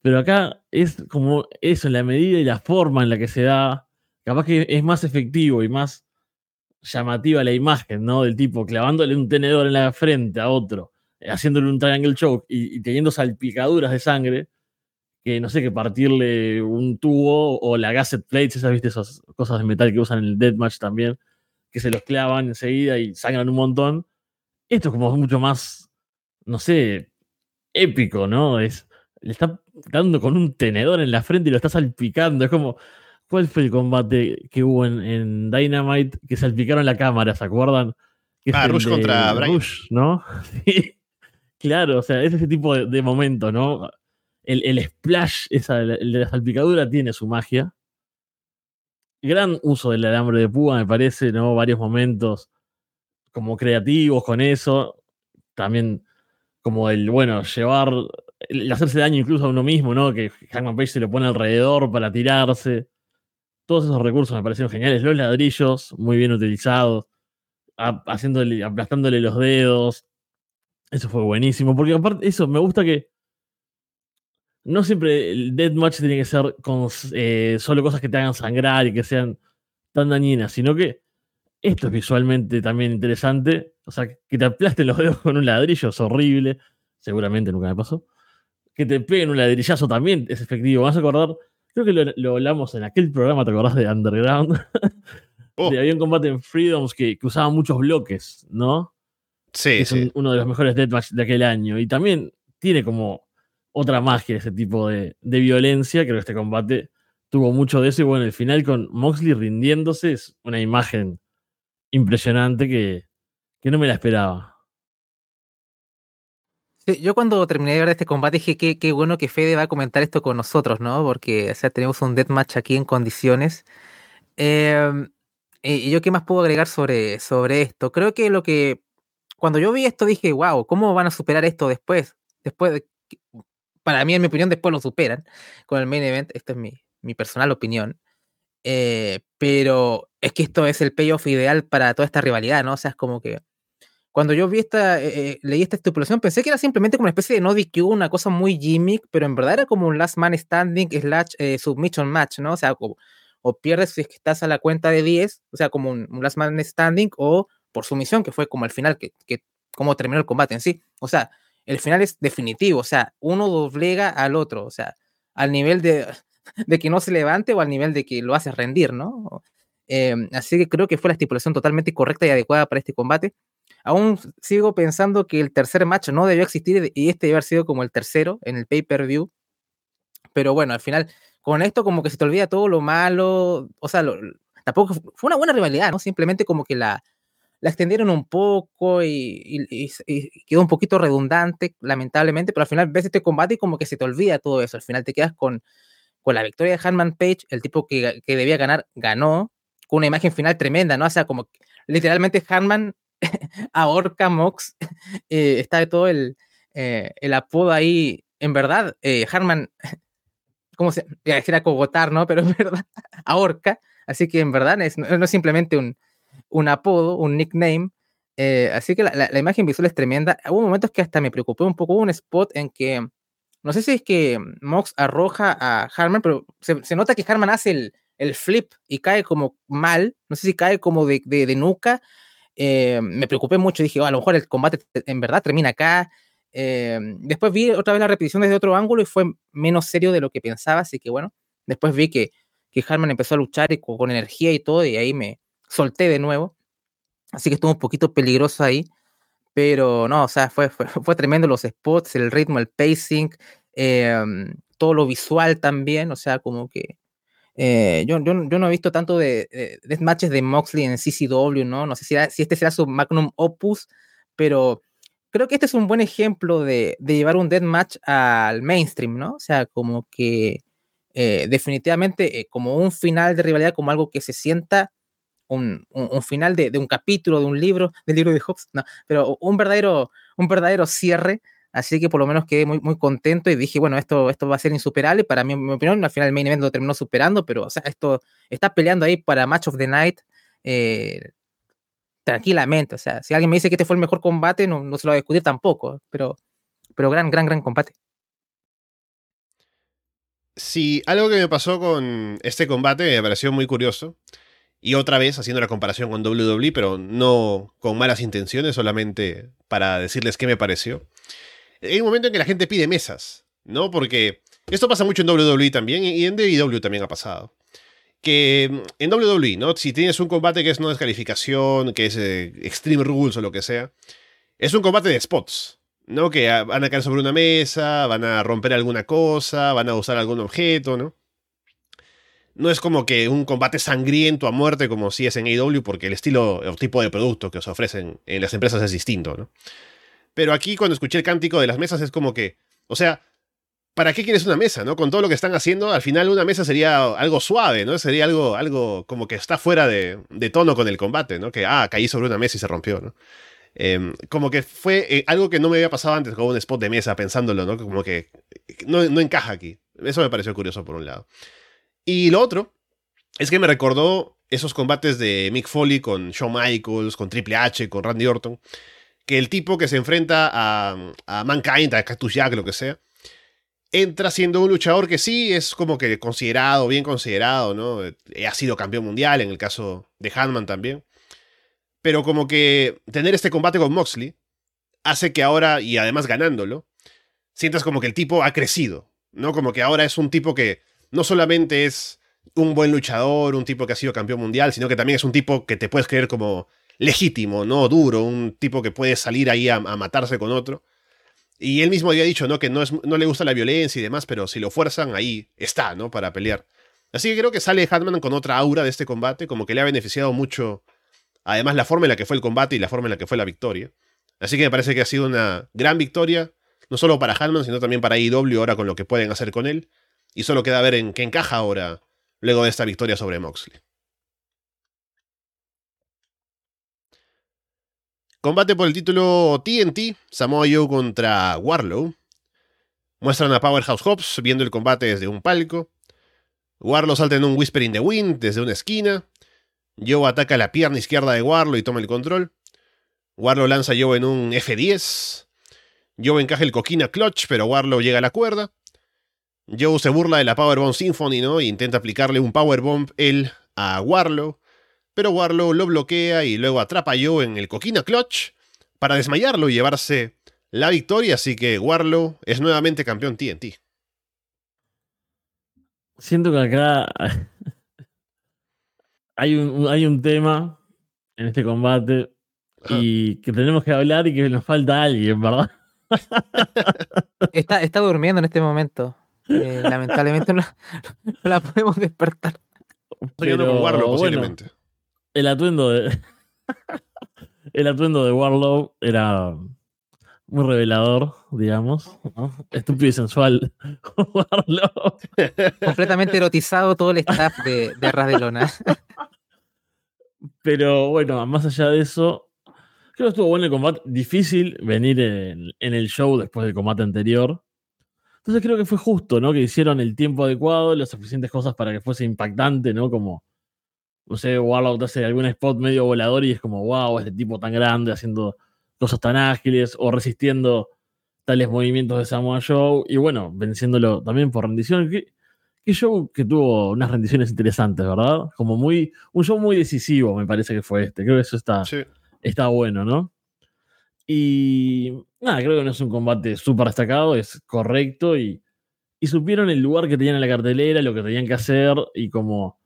S3: Pero acá es como eso, en la medida y la forma en la que se da, capaz que es más efectivo y más llamativa la imagen, ¿no? Del tipo clavándole un tenedor en la frente a otro, haciéndole un triangle choke y, y teniendo salpicaduras de sangre que no sé, que partirle un tubo o la gasset plates, esas, viste, esas cosas de metal que usan en el deathmatch también, que se los clavan enseguida y sangran un montón. Esto es como mucho más, no sé, épico, ¿no? Es, le está dando con un tenedor en la frente y lo está salpicando. Es como, ¿cuál fue el combate que hubo en, en Dynamite que salpicaron la cámara, ¿se acuerdan? Que
S1: ah, Rush contra Brian.
S3: Rush, ¿no? Sí. Claro, o sea, es ese tipo de, de momento, ¿no? el, el splash, esa, el de la salpicadura, tiene su magia. Gran uso del alambre de púa, me parece, ¿no? Varios momentos como creativos con eso. También como el, bueno, llevar, el hacerse daño incluso a uno mismo, ¿no? Que Hangman Page se lo pone alrededor para tirarse. Todos esos recursos me parecieron geniales. Los ladrillos, muy bien utilizados. Haciéndole, aplastándole los dedos. Eso fue buenísimo. Porque aparte, eso, me gusta que no siempre el deathmatch tiene que ser con eh, solo cosas que te hagan sangrar y que sean tan dañinas, sino que esto es visualmente también interesante. O sea, que te aplasten los dedos con un ladrillo es horrible. Seguramente nunca me pasó. Que te peguen un ladrillazo también es efectivo. Vas a acordar, creo que lo, hablamos en aquel programa, ¿te acordás de Underground? Oh. había un combate en Freedoms que, usaba muchos bloques, ¿no?
S1: Sí,
S3: es uno de los mejores deathmatch de aquel año. Y también tiene como otra magia ese tipo de, violencia. Creo que este combate tuvo mucho de eso. Y bueno, el final con Moxley rindiéndose es una imagen impresionante que, que no me la esperaba.
S2: yo cuando terminé de ver este combate dije que qué bueno que Fede va a comentar esto con nosotros, ¿no? Porque o sea, tenemos un deathmatch aquí en condiciones. Em, y yo qué más puedo agregar sobre, sobre esto. Creo que lo que cuando yo vi esto dije, wow, ¿cómo van a superar esto después? Después, de, para mí, en mi opinión, después lo superan con el main event. Esta es mi, mi personal opinión. Eh, pero es que esto es el payoff ideal para toda esta rivalidad, ¿no? O sea, es como que cuando yo vi esta, eh, eh, leí esta estipulación, pensé que era simplemente como una especie de no DQ, una cosa muy gimmick, pero en verdad era como un last man standing slash submission match, ¿no? O sea, o pierdes si es que estás a la cuenta de 10, o sea, como un, last man standing, o por sumisión, que fue como el final, que, que como terminó el combate en sí. O sea, el final es definitivo, o sea, uno doblega al otro, o sea, al nivel de, que no se levante o al nivel de que lo hace rendir, ¿no? Em, así que creo que fue la estipulación totalmente correcta y adecuada para este combate. Aún sigo pensando que el tercer match no debió existir y este debe haber sido como el tercero en el pay-per-view. Pero bueno, al final, con esto como que se te olvida todo lo malo. O sea, tampoco fue una buena rivalidad, ¿no? Simplemente como que la, la extendieron un poco y, quedó un poquito redundante, lamentablemente, pero al final ves este combate y como que se te olvida todo eso. Al final te quedas con, con la victoria de Hanman Page, el tipo que, que debía ganar, ganó, con una imagen final tremenda, ¿no? O sea, como literalmente Hanman ahorca Mox, eh, está de todo el, eh, el apodo ahí, en verdad, eh, Hanman, ¿cómo se iba a decir acogotar, ¿no? Pero en verdad, ahorca, así que en verdad es, no, es simplemente un, un, apodo, un nickname, eh, así que la, la, imagen visual es tremenda. Hubo momentos que hasta me preocupé un poco, hubo un spot en que, no sé si es que Mox arroja a Harman, pero se, se nota que Harman hace el, el flip y cae como mal, no sé si cae como de, de, nuca, eh, me preocupé mucho, dije, oh, a lo mejor el combate en verdad termina acá. Eh, después vi otra vez la repetición desde otro ángulo y fue menos serio de lo que pensaba, así que bueno, después vi que, que Harman empezó a luchar y con, energía y todo, y ahí me solté de nuevo. Así que estuvo un poquito peligroso ahí, pero no, o sea, fue, fue, tremendo los spots, el ritmo, el pacing, eh, todo lo visual también, o sea, como que eh, yo, yo, yo, no he visto tanto de, de, matches de Moxley en CCW, ¿no? No sé si, si, este será su magnum opus, pero creo que este es un buen ejemplo de, de llevar un deathmatch al mainstream, ¿no? O sea, como que eh, definitivamente eh, como un final de rivalidad, como algo que se sienta un, un, final de, de, un capítulo, de un libro, del libro de Hobbes, no, pero un verdadero, un verdadero cierre Así que por lo menos quedé muy, muy contento y dije, bueno, esto, esto va a ser insuperable. Para mí, mi opinión, al final el main event lo terminó superando, pero o sea, esto está peleando ahí para Match of the Night eh, tranquilamente. O sea, si alguien me dice que este fue el mejor combate, no, no se lo voy a discutir tampoco, pero, pero gran, gran, gran combate.
S1: Sí, algo que me pasó con este combate me pareció muy curioso. Y otra vez haciendo la comparación con WWE, pero no con malas intenciones, solamente para decirles qué me pareció hay un momento en que la gente pide mesas, ¿no? Porque esto pasa mucho en WWE también y en WWE también ha pasado. Que mm, en WWE, ¿no? Si tienes un combate que es no descalificación, que es eh, Extreme Rules o lo que sea, es un combate de spots, ¿no? Que van a caer sobre una mesa, van a romper alguna cosa, van a usar algún objeto, ¿no? No es como que un combate sangriento a muerte como si es en AEW, porque el estilo o tipo de producto que os ofrecen en las empresas es distinto, ¿no? Pero aquí cuando escuché el cántico de las mesas es como que, o sea, ¿para qué quieres una mesa, no? Con todo lo que están haciendo, al final una mesa sería algo suave, ¿no? Sería algo, algo como que está fuera de, tono con el combate, ¿no? Que, ah, caí sobre una mesa y se rompió, ¿no? Em, como que fue eh, algo que no me había pasado antes con un spot de mesa, pensándolo, ¿no? Como que no, no encaja aquí. Eso me pareció curioso por un lado. Y lo otro es que me recordó esos combates de Mick Foley con Shawn Michaels, con Triple H, con Randy Orton, que el tipo que se enfrenta a, a Mankind, a Cactus Jack, lo que sea, entra siendo un luchador que sí es como que considerado, bien considerado, ¿no? Ha sido campeón mundial, en el caso de Hanman también. Pero como que tener este combate con Moxley hace que ahora, y además ganándolo, sientas como que el tipo ha crecido, ¿no? Como que ahora es un tipo que no solamente es un buen luchador, un tipo que ha sido campeón mundial, sino que también es un tipo que te puedes creer como legítimo, ¿no? Duro, un tipo que puede salir ahí a, matarse con otro. Y él mismo había dicho, ¿no? Que no, es, no le gusta la violencia y demás, pero si lo fuerzan, ahí está, ¿no? Para pelear. Así que creo que sale Hatman con otra aura de este combate, como que le ha beneficiado mucho, además, la forma en la que fue el combate y la forma en la que fue la victoria. Así que me parece que ha sido una gran victoria, no solo para Hatman, sino también para IW ahora con lo que pueden hacer con él. Y solo queda ver en qué encaja ahora, luego de esta victoria sobre Moxley. Combate por el título TNT, Samoa Joe contra Warlow. Muestran a Powerhouse Hobbs viendo el combate desde un palco. Warlow salta en un Whisper in the Wind desde una esquina. Joe ataca la pierna izquierda de Warlow y toma el control. Warlow lanza a Joe en un F10. Joe encaja el coquina clutch, pero Warlow llega a la cuerda. Joe se burla de la Powerbomb Symphony, ¿no? E intenta aplicarle un Powerbomb él a Warlow pero Warlow lo bloquea y luego atrapa a Joe en el Coquina Clutch para desmayarlo y llevarse la victoria, así que Warlow es nuevamente campeón TNT.
S3: Siento que acá hay un, hay un tema en este combate y que tenemos que hablar y que nos falta alguien, ¿verdad?
S2: Está, está durmiendo en este momento. Eh, lamentablemente no, la podemos despertar.
S1: Pero, con Warlow, posiblemente
S3: el atuendo de. el atuendo de Warlow era muy revelador, digamos. Estúpido y sensual. Warlow.
S2: Completamente erotizado todo el staff de, de Ras de Lona.
S3: Pero bueno, más allá de eso, creo que estuvo bueno el combate. Difícil venir en, en, el show después del combate anterior. Entonces creo que fue justo, ¿no? Que hicieron el tiempo adecuado, las suficientes cosas para que fuese impactante, ¿no? Como no sé, Warlock hace algún spot medio volador y es como, wow, este tipo tan grande haciendo cosas tan ágiles o resistiendo tales movimientos de Samoa Joe y bueno, venciéndolo también por rendición. Que, show que tuvo unas rendiciones interesantes, ¿verdad? Como muy, un show muy decisivo me parece que fue este. Creo que eso está, está bueno, ¿no? Y nada, creo que no es un combate súper destacado, es correcto y, y supieron el lugar que tenían en la cartelera, lo que tenían que hacer y como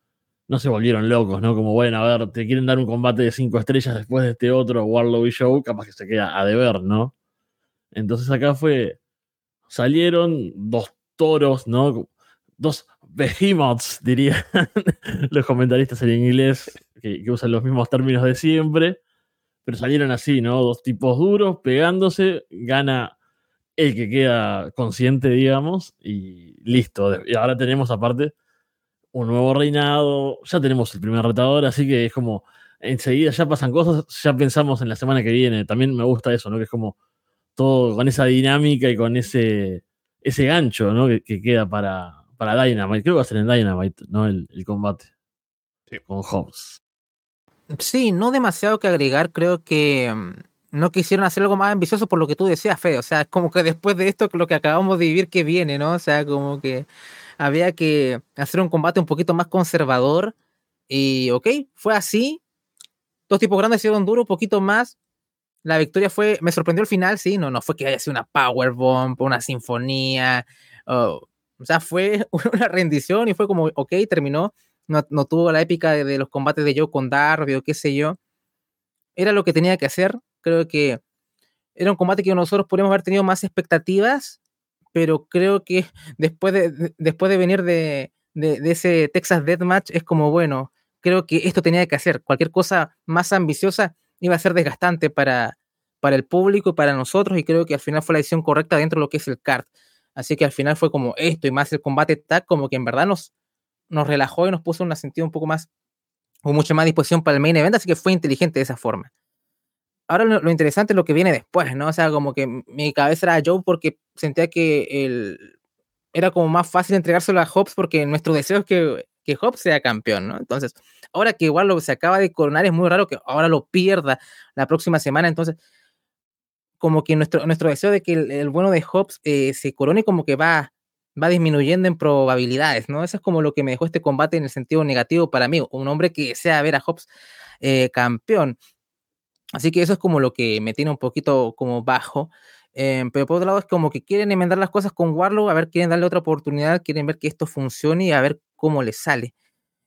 S3: no se volvieron locos, ¿no? Como, bueno, a ver, te quieren dar un combate de cinco estrellas después de este otro Warlow y Show, capaz que se queda a deber, ¿no? Entonces acá fue, salieron dos toros, ¿no? Dos behemoths, dirían los comentaristas en inglés, que, que, usan los mismos términos de siempre, pero salieron así, ¿no? Dos tipos duros pegándose, gana el que queda consciente, digamos, y listo. Y ahora tenemos aparte un nuevo reinado, ya tenemos el primer retador, así que es como enseguida ya pasan cosas, ya pensamos en la semana que viene. También me gusta eso, ¿no? Que es como todo con esa dinámica y con ese, ese gancho, ¿no? Que, queda para, para Dynamite. Creo que va a ser en Dynamite, ¿no? El, combate con Hobbs.
S2: Sí, no demasiado que agregar. Creo que mm, no quisieron hacer algo más ambicioso por lo que tú decías, Fe. O sea, como que después de esto, lo que acabamos de vivir que viene, ¿no? O sea, como que había que hacer un combate un poquito más conservador. Y ok, fue así. Dos tipos grandes hicieron duro, un poquito más. La victoria fue, me sorprendió el final, sí, no, no fue que haya sido una powerbomb, una sinfonía. o sea, fue una rendición y fue como, ok, terminó. No, tuvo la épica de, los combates de Joe con Darby o qué sé yo. Era lo que tenía que hacer. Creo que era un combate que nosotros podríamos haber tenido más expectativas pero creo que después de, después de venir de, ese Texas Deathmatch es como, bueno, creo que esto tenía que hacer. Cualquier cosa más ambiciosa iba a ser desgastante para, para el público y para nosotros, y creo que al final fue la decisión correcta dentro de lo que es el CART. Así que al final fue como esto y más el combate tag, como que en verdad nos, nos relajó y nos puso un sentido un poco más, con mucha más disposición para el main event, así que fue inteligente de esa forma. Ahora lo, interesante es lo que viene después, ¿no? O sea, como que mi cabeza era Joe porque sentía que el, era como más fácil entregárselo a Hobbs porque nuestro deseo es que, que Hobbs sea campeón, ¿no? Entonces, ahora que igual lo se acaba de coronar, es muy raro que ahora lo pierda la próxima semana, entonces como que nuestro, nuestro deseo de que el, bueno de Hobbs eh, se corone como que va, va disminuyendo en probabilidades, ¿no? Eso es como lo que me dejó este combate en el sentido negativo para mí, un hombre que desea ver a Hobbs eh, campeón. Así que eso es como lo que me tiene un poquito como bajo. Em, pero por otro lado es como que quieren enmendar las cosas con Warlock, a ver, quieren darle otra oportunidad, quieren ver que esto funcione y a ver cómo le sale.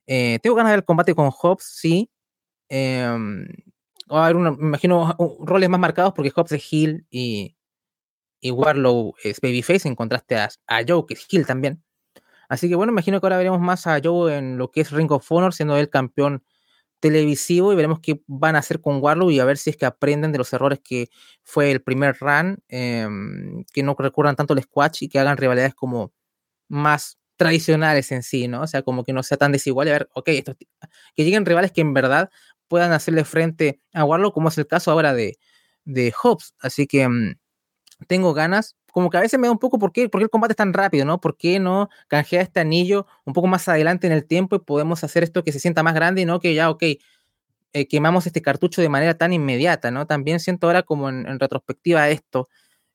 S2: Eh, tengo ganas de ver el combate con Hobbs, sí. Va a haber, me imagino, roles más marcados porque Hobbs es Hill y, y Warlow es Babyface en contraste a, Joe, que es Hill también. Así que bueno, imagino que ahora veremos más a Joe en lo que es Ring of Honor, siendo el campeón televisivo y veremos qué van a hacer con Warlow y a ver si es que aprenden de los errores que fue el primer run, em, que no recurran tanto al squash y que hagan rivalidades como más tradicionales en sí, ¿no? O sea, como que no sea tan desigual y a ver, ok, que lleguen rivales que en verdad puedan hacerle frente a Warlock, como es el caso ahora de, de Hobbs. Así que mm, tengo ganas. Como que a veces me da un poco por qué, el combate es tan rápido, ¿no? ¿Por qué no canjea este anillo un poco más adelante en el tiempo y podemos hacer esto que se sienta más grande y no que ya, ok, eh, quemamos este cartucho de manera tan inmediata, ¿no? También siento ahora como en, retrospectiva esto,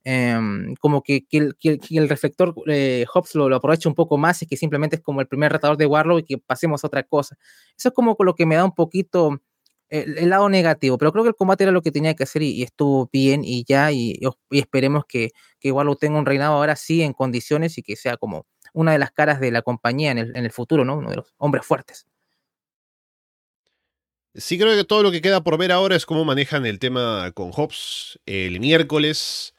S2: em, como que, el, reflector eh, Hobbs lo, lo, aprovecha un poco más y que simplemente es como el primer retador de Warlock y que pasemos a otra cosa. Eso es como lo que me da un poquito el, lado negativo, pero creo que el combate era lo que tenía que hacer y, estuvo bien y ya, y, esperemos que, igual lo tenga un reinado ahora sí en condiciones y que sea como una de las caras de la compañía en el, futuro, ¿no? Uno de los hombres fuertes.
S1: Sí, creo que todo lo que queda por ver ahora es cómo manejan el tema con Hobbs el miércoles,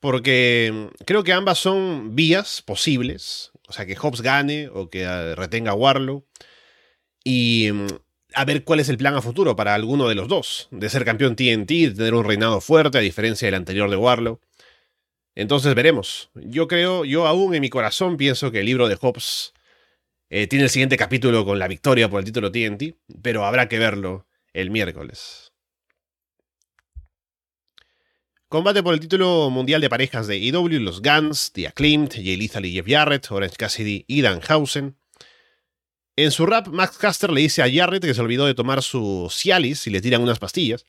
S1: porque mm, creo que ambas son vías posibles, o sea, que Hobbs gane o que ah, retenga a Warlow. Y mm, a ver cuál es el plan a futuro para alguno de los dos, de ser campeón TNT, de tener un reinado fuerte a diferencia del anterior de Warlow. Entonces veremos. Yo creo, yo aún en mi corazón pienso que el libro de Hobbs eh, tiene el siguiente capítulo con la victoria por el título TNT, pero habrá que verlo el miércoles. Combate por el título mundial de parejas de EW, los Guns, The Acclaimed, Jay Lethal y Jeff Jarrett, Orange Cassidy y Danhausen. En su rap, Max Caster le dice a Jarrett que se olvidó de tomar su Cialis y le tiran unas pastillas.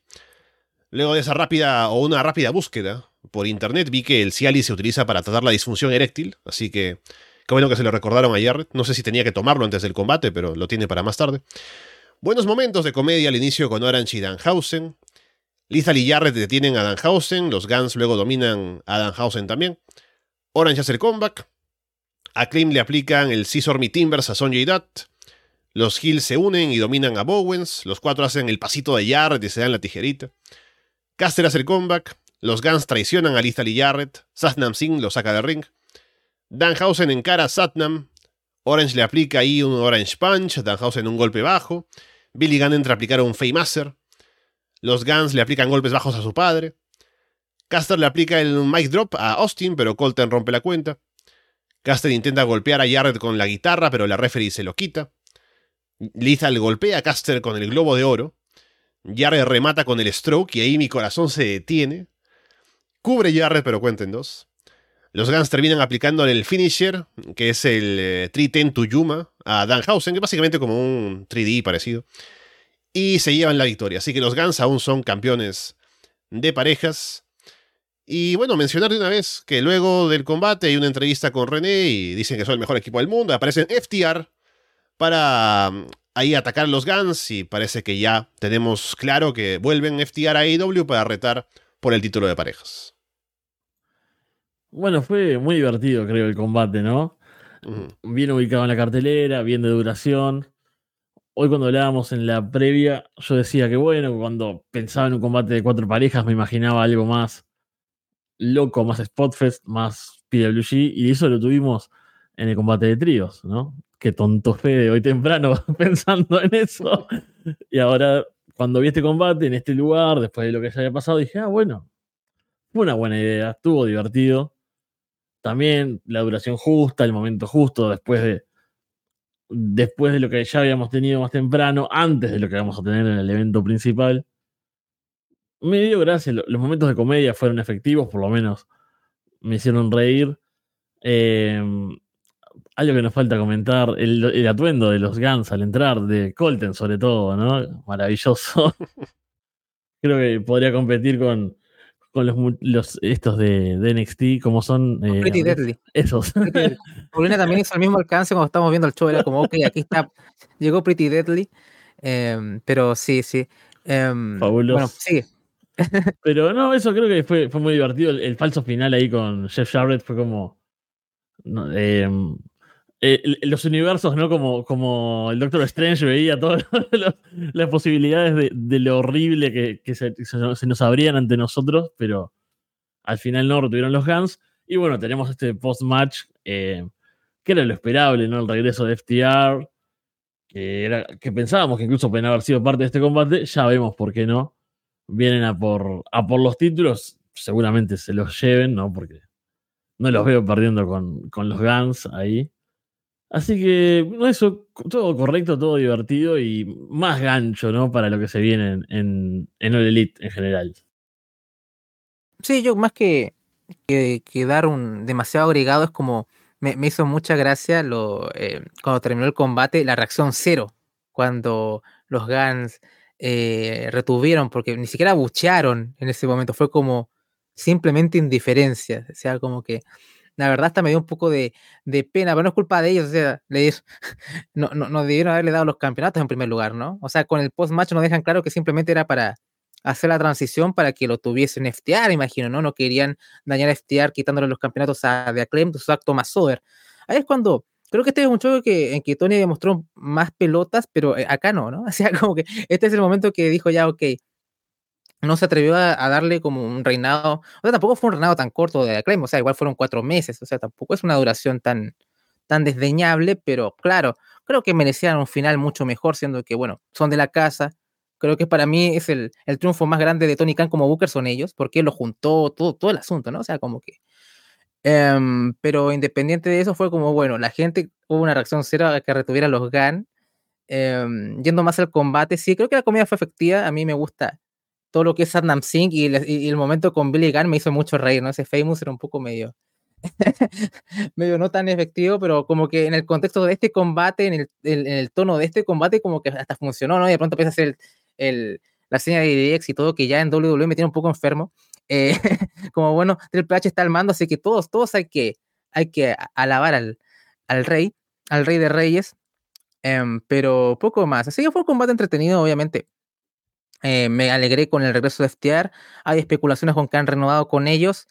S1: Luego de esa rápida o una rápida búsqueda por internet vi que el Cialis se utiliza para tratar la disfunción eréctil, así que qué bueno que se lo recordaron a Jarrett. No sé si tenía que tomarlo antes del combate, pero lo tiene para más tarde. Buenos momentos de comedia al inicio con Orange y Danhausen. Lethal y Jarrett detienen a Danhausen, los Guns luego dominan a Danhausen también. Orange hace el comeback. A Klim le aplican el Scissor Me Timbers a Sonja y Dutt. Los Hills se unen y dominan a Bowens. Los cuatro hacen el pasito de Jarrett y se dan la tijerita. Caster hace el comeback. Los Guns traicionan a Lethal y Jarrett. Satnam Singh lo saca del ring. Danhausen encara a Satnam. Orange le aplica ahí un Orange Punch. Danhausen un golpe bajo. Billy Gunn entra a aplicar un Faymaster. Los Guns le aplican golpes bajos a su padre. Caster le aplica el Mic Drop a Austin, pero Colton rompe la cuenta. Caster intenta golpear a Jarrett con la guitarra, pero la referee se lo quita. Lethal golpea a Caster con el globo de oro. Jarrett remata con el stroke y ahí mi corazón se detiene. Cubre Jarrett, pero cuenten dos. Los Guns terminan aplicando el finisher, que es el eh, 310 to Yuma, a Danhausen, que es básicamente como un 3D parecido. Y se llevan la victoria. Así que los Guns aún son campeones de parejas. Y bueno, mencionar de una vez que luego del combate hay una entrevista con René y dicen que son el mejor equipo del mundo. Aparecen FTR, para mm, ahí atacar los Guns y parece que ya tenemos claro que vuelven FTR a AEW para retar por el título de parejas.
S3: Bueno, fue muy divertido, creo, el combate, ¿no? Bien ubicado en la cartelera, bien de duración. Hoy cuando hablábamos en la previa, yo decía que bueno, cuando pensaba en un combate de cuatro parejas me imaginaba algo más loco, más Spotfest, más PWG, y eso lo tuvimos en el combate de tríos, ¿no? Qué tonto Fede hoy temprano pensando en eso. Y ahora, cuando vi este combate en este lugar, después de lo que ya había pasado, dije, ah, bueno, fue una buena idea, estuvo divertido. también la duración justa, el momento justo, después de, después de lo que ya habíamos tenido más temprano, antes de lo que vamos a tener en el evento principal. Me dio gracia, los momentos de comedia fueron efectivos, por lo menos me hicieron reír. Eh, algo que nos falta comentar, el, atuendo de los Guns al entrar, de Colton sobre todo, ¿no? Maravilloso. Creo que podría competir con, con los, estos de, NXT, como son...
S2: Eh, Pretty Deadly.
S3: Esos.
S2: Paulina también hizo el mismo alcance cuando estábamos viendo el show, era como, ok, aquí está, llegó Pretty Deadly, em, pero sí, sí. Em,
S3: Fabuloso.
S2: Bueno, sigue.
S3: Pero no, eso creo que fue, fue muy divertido. El, falso final ahí con Jeff Jarrett fue como. Em, eh, los universos, ¿no? Como, como el Doctor Strange veía todas las posibilidades de, lo horrible que, se, nos abrían ante nosotros, pero al final no retuvieron los Guns. Y bueno, tenemos este post-match, eh, que era lo esperable, ¿no? El regreso de FTR, que, era, que pensábamos que incluso pueden haber sido parte de este combate, ya vemos por qué no. Vienen a por, a por los títulos, seguramente se los lleven, ¿no? Porque no los veo perdiendo con, con los Guns ahí. Así que, eso, todo correcto, todo divertido y más gancho, ¿no? Para lo que se viene en, en, el Elite en general.
S2: Sí, yo más que, que, dar un demasiado agregado es como me, hizo mucha gracia lo, eh, cuando terminó el combate, la reacción cero, cuando los Guns eh, retuvieron, porque ni siquiera buchearon en ese momento, fue como simplemente indiferencia, o sea, como que la verdad hasta me dio un poco de, pena, pero no es culpa de ellos, o sea, no, no, no, debieron haberle dado los campeonatos en primer lugar, ¿no? O sea, con el post-match nos dejan claro que simplemente era para hacer la transición para que lo tuviesen FTR, imagino, ¿no? No querían dañar a FTR quitándole los campeonatos a The su acto más sober. Ahí es cuando, creo que este es un juego que, en que Tony demostró más pelotas, pero eh, acá no, ¿no? O sea, como que este es el momento que dijo ya, ok, no se atrevió a, darle como un reinado, o sea, tampoco fue un reinado tan corto de Acclaim, o sea, igual fueron cuatro meses, o sea, tampoco es una duración tan, tan desdeñable, pero claro, creo que merecían un final mucho mejor, siendo que, bueno, son de la casa, creo que para mí es el, el triunfo más grande de Tony Khan como Booker son ellos, porque él lo juntó todo, todo el asunto, ¿no? O sea, como que... Em, pero independiente de eso, fue como, bueno, la gente hubo una reacción cero a que retuviera los GAN. Em, yendo más al combate, sí, creo que la comida fue efectiva. A mí me gusta todo lo que es Satnam Singh y, el momento con Billy Gunn me hizo mucho reír, ¿no? Ese Famous era un poco medio, medio no tan efectivo, pero como que en el contexto de este combate, en el, en el tono de este combate, como que hasta funcionó, ¿no? Y de pronto empieza a hacer el, la señal de DX y todo, que ya en WWE me tiene un poco enfermo. Eh, como bueno, Triple H está al mando, así que todos, todos hay que, hay que alabar al, al rey, al rey de reyes, em, pero poco más. Así que fue un combate entretenido, obviamente. Eh, me alegré con el regreso de FTR. Hay especulaciones con que han renovado con ellos.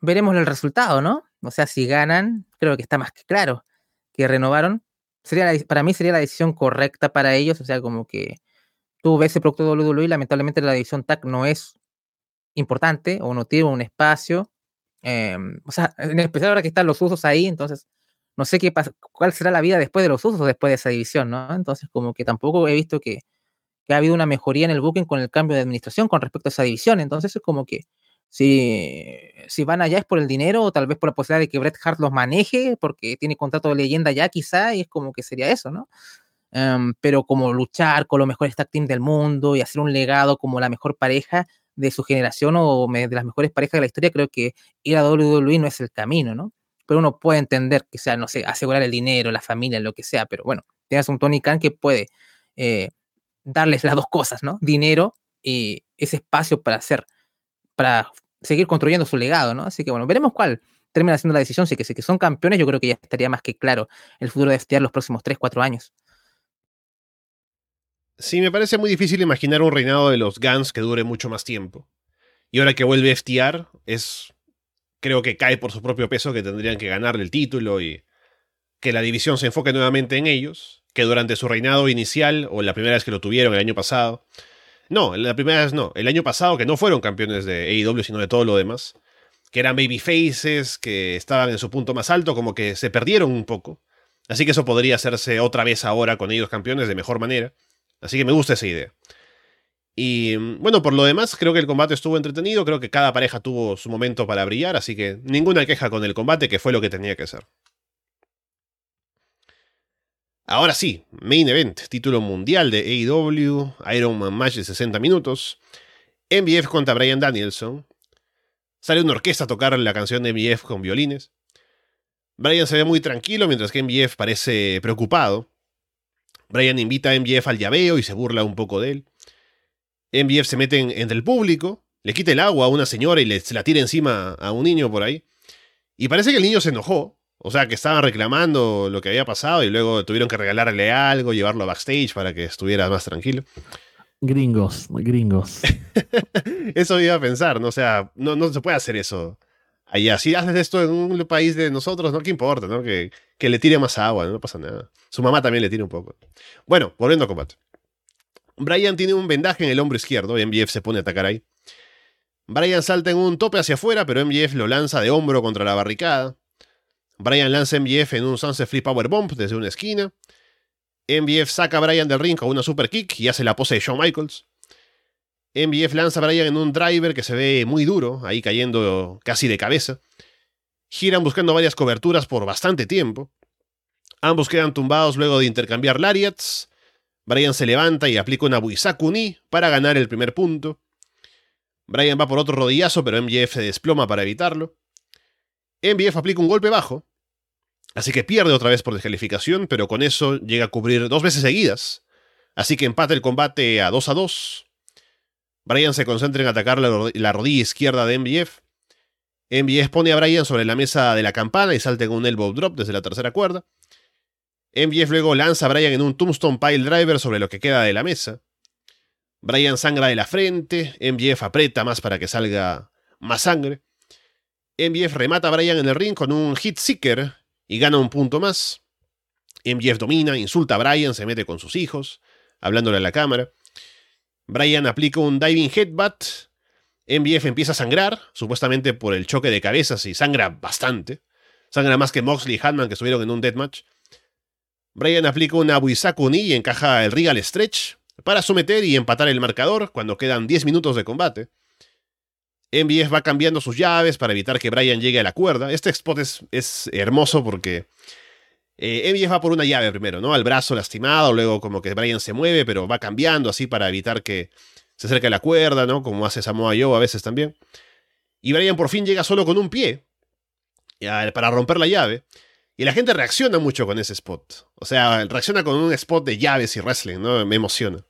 S2: Veremos el resultado, ¿no? O sea, si ganan, creo que está más que claro que renovaron. Sería para mí sería la decisión correcta para ellos. O sea, como que tú ves ese producto de WWE, lamentablemente la división TAC no es importante o no tiene un espacio. Em, o sea, en especial ahora que están los usos ahí, entonces no sé qué cuál será la vida después de los usos después de esa división, ¿no? Entonces, como que tampoco he visto que que ha habido una mejoría en el booking con el cambio de administración con respecto a esa división. Entonces es como que si, si van allá es por el dinero o tal vez por la posibilidad de que Bret Hart los maneje porque tiene contrato de leyenda ya quizá y es como que sería eso, ¿no? Em, pero como luchar con los mejores tag team del mundo y hacer un legado como la mejor pareja de su generación o de las mejores parejas de la historia, creo que ir a WWE no es el camino, ¿no? Pero uno puede entender que sea, no sé, asegurar el dinero, la familia, lo que sea, pero bueno, tienes un Tony Khan que puede eh, darles las dos cosas, ¿no? Dinero y ese espacio para hacer, para seguir construyendo su legado, ¿no? Así que bueno, veremos cuál termina siendo la decisión. Si que, si que son campeones, yo creo que ya estaría más que claro el futuro de FTR los próximos 3, 4 años.
S1: Sí, me parece muy difícil imaginar un reinado de los Guns que dure mucho más tiempo. Y ahora que vuelve FTR, es. Creo que cae por su propio peso que tendrían que ganarle el título y que la división se enfoque nuevamente en ellos que durante su reinado inicial, o la primera vez que lo tuvieron el año pasado, no, la primera vez no, el año pasado que no fueron campeones de AEW, sino de todo lo demás, que eran babyfaces, que estaban en su punto más alto, como que se perdieron un poco. Así que eso podría hacerse otra vez ahora con ellos campeones de mejor manera. Así que me gusta esa idea. Y bueno, por lo demás, creo que el combate estuvo entretenido, creo que cada pareja tuvo su momento para brillar, así que ninguna queja con el combate, que fue lo que tenía que ser. Ahora sí, Main Event, título mundial de AEW, Iron Man Match de 60 minutos, MBF contra Brian Danielson. Sale una orquesta a tocar la canción de MBF con violines. Brian se ve muy tranquilo mientras que MBF parece preocupado. Brian invita a MBF al llaveo y se burla un poco de él. MBF se mete entre el público, le quita el agua a una señora y le, se la tira encima a un niño por ahí. Y parece que el niño se enojó, o sea, que estaban reclamando lo que había pasado y luego tuvieron que regalarle algo, llevarlo a backstage para que estuviera más tranquilo.
S3: Gringos, gringos.
S1: eso iba a pensar, ¿no? O sea, no, no se puede hacer eso allá. Si haces esto en un país de nosotros, ¿no? ¿Qué importa, no? Que, que le tire más agua, no pasa nada. Su mamá también le tira un poco. Bueno, volviendo a combate. Brian tiene un vendaje en el hombro izquierdo y MJF se pone a atacar ahí. Brian salta en un tope hacia afuera, pero MJF lo lanza de hombro contra la barricada. Brian lanza a MJF en un Sunset Free Power Bomb desde una esquina. MJF saca a Brian del ring con una super kick y hace la pose de Shawn Michaels. MJF lanza a Brian en un driver que se ve muy duro, ahí cayendo casi de cabeza. Giran buscando varias coberturas por bastante tiempo. Ambos quedan tumbados luego de intercambiar lariats. Brian se levanta y aplica una Buisaku para ganar el primer punto. Brian va por otro rodillazo, pero MJF se desploma para evitarlo. MJF aplica un golpe bajo, así que pierde otra vez por descalificación, pero con eso llega a cubrir dos veces seguidas. Así que empata el combate a 2 a 2. Brian se concentra en atacar la, rodilla izquierda de MJF. MJF pone a Brian sobre la mesa de la campana y salta con un elbow drop desde la tercera cuerda. MJF luego lanza a Brian en un Tombstone Pile Driver sobre lo que queda de la mesa. Brian sangra de la frente, MJF aprieta más para que salga más sangre. MJF remata a Brian en el ring con un Hit Seeker y gana un punto más. MJF domina, insulta a Brian, se mete con sus hijos, hablándole a la cámara. Brian aplica un Diving Headbutt. MJF empieza a sangrar, supuestamente por el choque de cabezas, y sangra bastante. Sangra más que Moxley y Hatman que estuvieron en un deathmatch. Brian aplica una Buisaku Ni y encaja el Regal Stretch para someter y empatar el marcador cuando quedan 10 minutos de combate. MBF va cambiando sus llaves para evitar que Brian llegue a la cuerda. Este spot es, hermoso porque eh, va por una llave primero, ¿no? Al brazo lastimado, luego como que Brian se mueve, pero va cambiando así para evitar que se acerque a la cuerda, ¿no? Como hace Samoa Joe a veces también. Y Brian por fin llega solo con un pie para romper la llave. Y la gente reacciona mucho con ese spot. O sea, reacciona con un spot de llaves y wrestling, ¿no? Me emociona.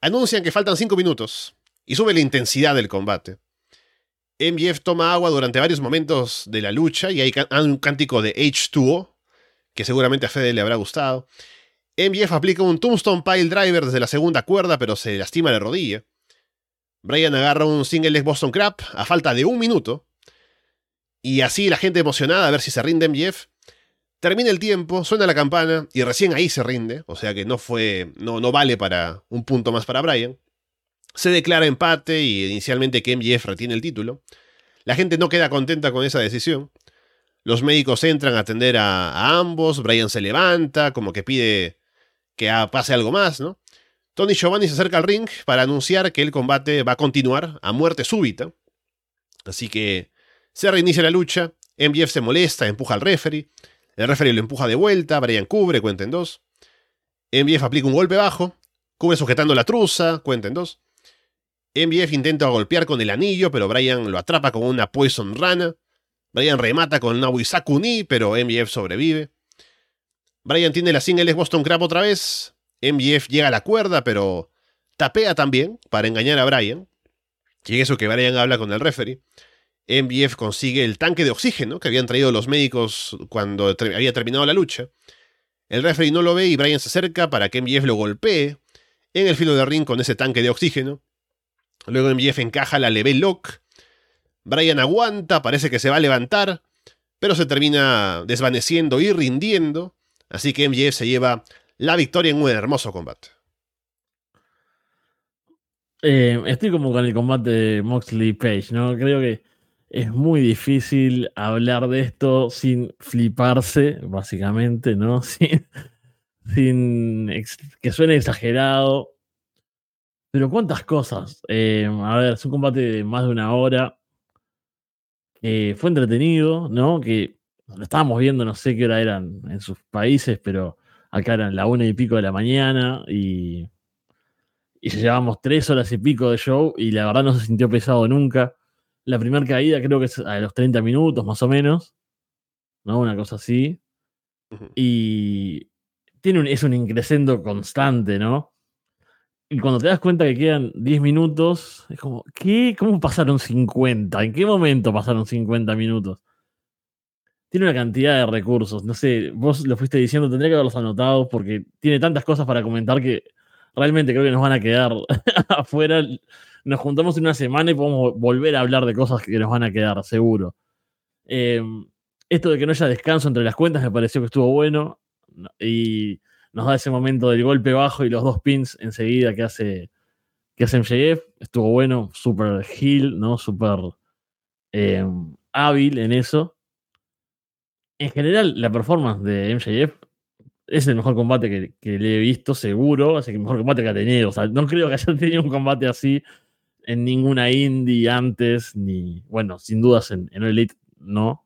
S1: Anuncian que faltan 5 minutos y sube la intensidad del combate. MJF toma agua durante varios momentos de la lucha y hay un cántico de H2O, que seguramente a Fede le habrá gustado. MJF aplica un Tombstone Pile Driver desde la segunda cuerda, pero se lastima la rodilla. Brian agarra un single leg Boston Crab a falta de un minuto. Y así la gente emocionada a ver si se rinde MJF. Termina el tiempo, suena la campana y recién ahí se rinde, o sea que no fue, no, no vale para un punto más para Brian. Se declara empate y inicialmente que MJF retiene el título. La gente no queda contenta con esa decisión. Los médicos entran a atender a, ambos, Brian se levanta, como que pide que pase algo más, ¿no? Tony Giovanni se acerca al ring para anunciar que el combate va a continuar a muerte súbita. Así que se reinicia la lucha, MJF se molesta, empuja al referee, el referee lo empuja de vuelta, Brian cubre, cuenta en dos. MBF aplica un golpe bajo, cubre sujetando la truza, cuenta en dos. MBF intenta golpear con el anillo, pero Brian lo atrapa con una Poison Rana. Brian remata con una Wisakuni, pero MBF sobrevive. Brian tiene la single Boston Crab otra vez. MBF llega a la cuerda, pero tapea también para engañar a Brian. Y eso que Brian habla con el referee. MBF consigue el tanque de oxígeno que habían traído los médicos cuando había terminado la lucha. El referee no lo ve y Brian se acerca para que MBF lo golpee en el filo de ring con ese tanque de oxígeno. Luego MBF encaja la level lock. Brian aguanta, parece que se va a levantar, pero se termina desvaneciendo y rindiendo. Así que MJF se lleva la victoria en un hermoso combate.
S3: Eh, estoy como con el combate de Moxley Page, ¿no? Creo que es muy difícil hablar de esto sin fliparse, básicamente, ¿no? Sin que suene exagerado. Pero cuántas cosas. Eh, a ver, es un combate de más de una hora. fue entretenido, ¿no? Que lo estábamos viendo, no sé qué hora eran en sus países, pero acá eran la una y pico de la mañana y, y llevábamos tres horas y pico de show y la verdad no se sintió pesado nunca. La primera caída creo que es a los 30 minutos más o menos, ¿no? Una cosa así. Y tiene un, es un increscendo constante, ¿no? Y cuando te das cuenta que quedan 10 minutos, es como, ¿qué? ¿Cómo pasaron 50? ¿En qué momento pasaron 50 minutos? Tiene una cantidad de recursos, no sé, vos lo fuiste diciendo, tendría que haberlos anotado porque tiene tantas cosas para comentar que realmente creo que nos van a quedar afuera. Nos juntamos en una semana y podemos volver a hablar de cosas que nos van a quedar, seguro. Eh, esto de que no haya descanso entre las cuentas me pareció que estuvo bueno y nos da ese momento del golpe bajo y los dos pins enseguida que hace, que hace MJF. Estuvo bueno, súper heal, ¿no? Súper eh, hábil en eso. En general, la performance de MJF es el mejor combate que, le he visto, seguro. Que el mejor combate que ha tenido. No creo que haya tenido un combate así en ninguna indie antes, ni, bueno, sin dudas en, en Elite, no.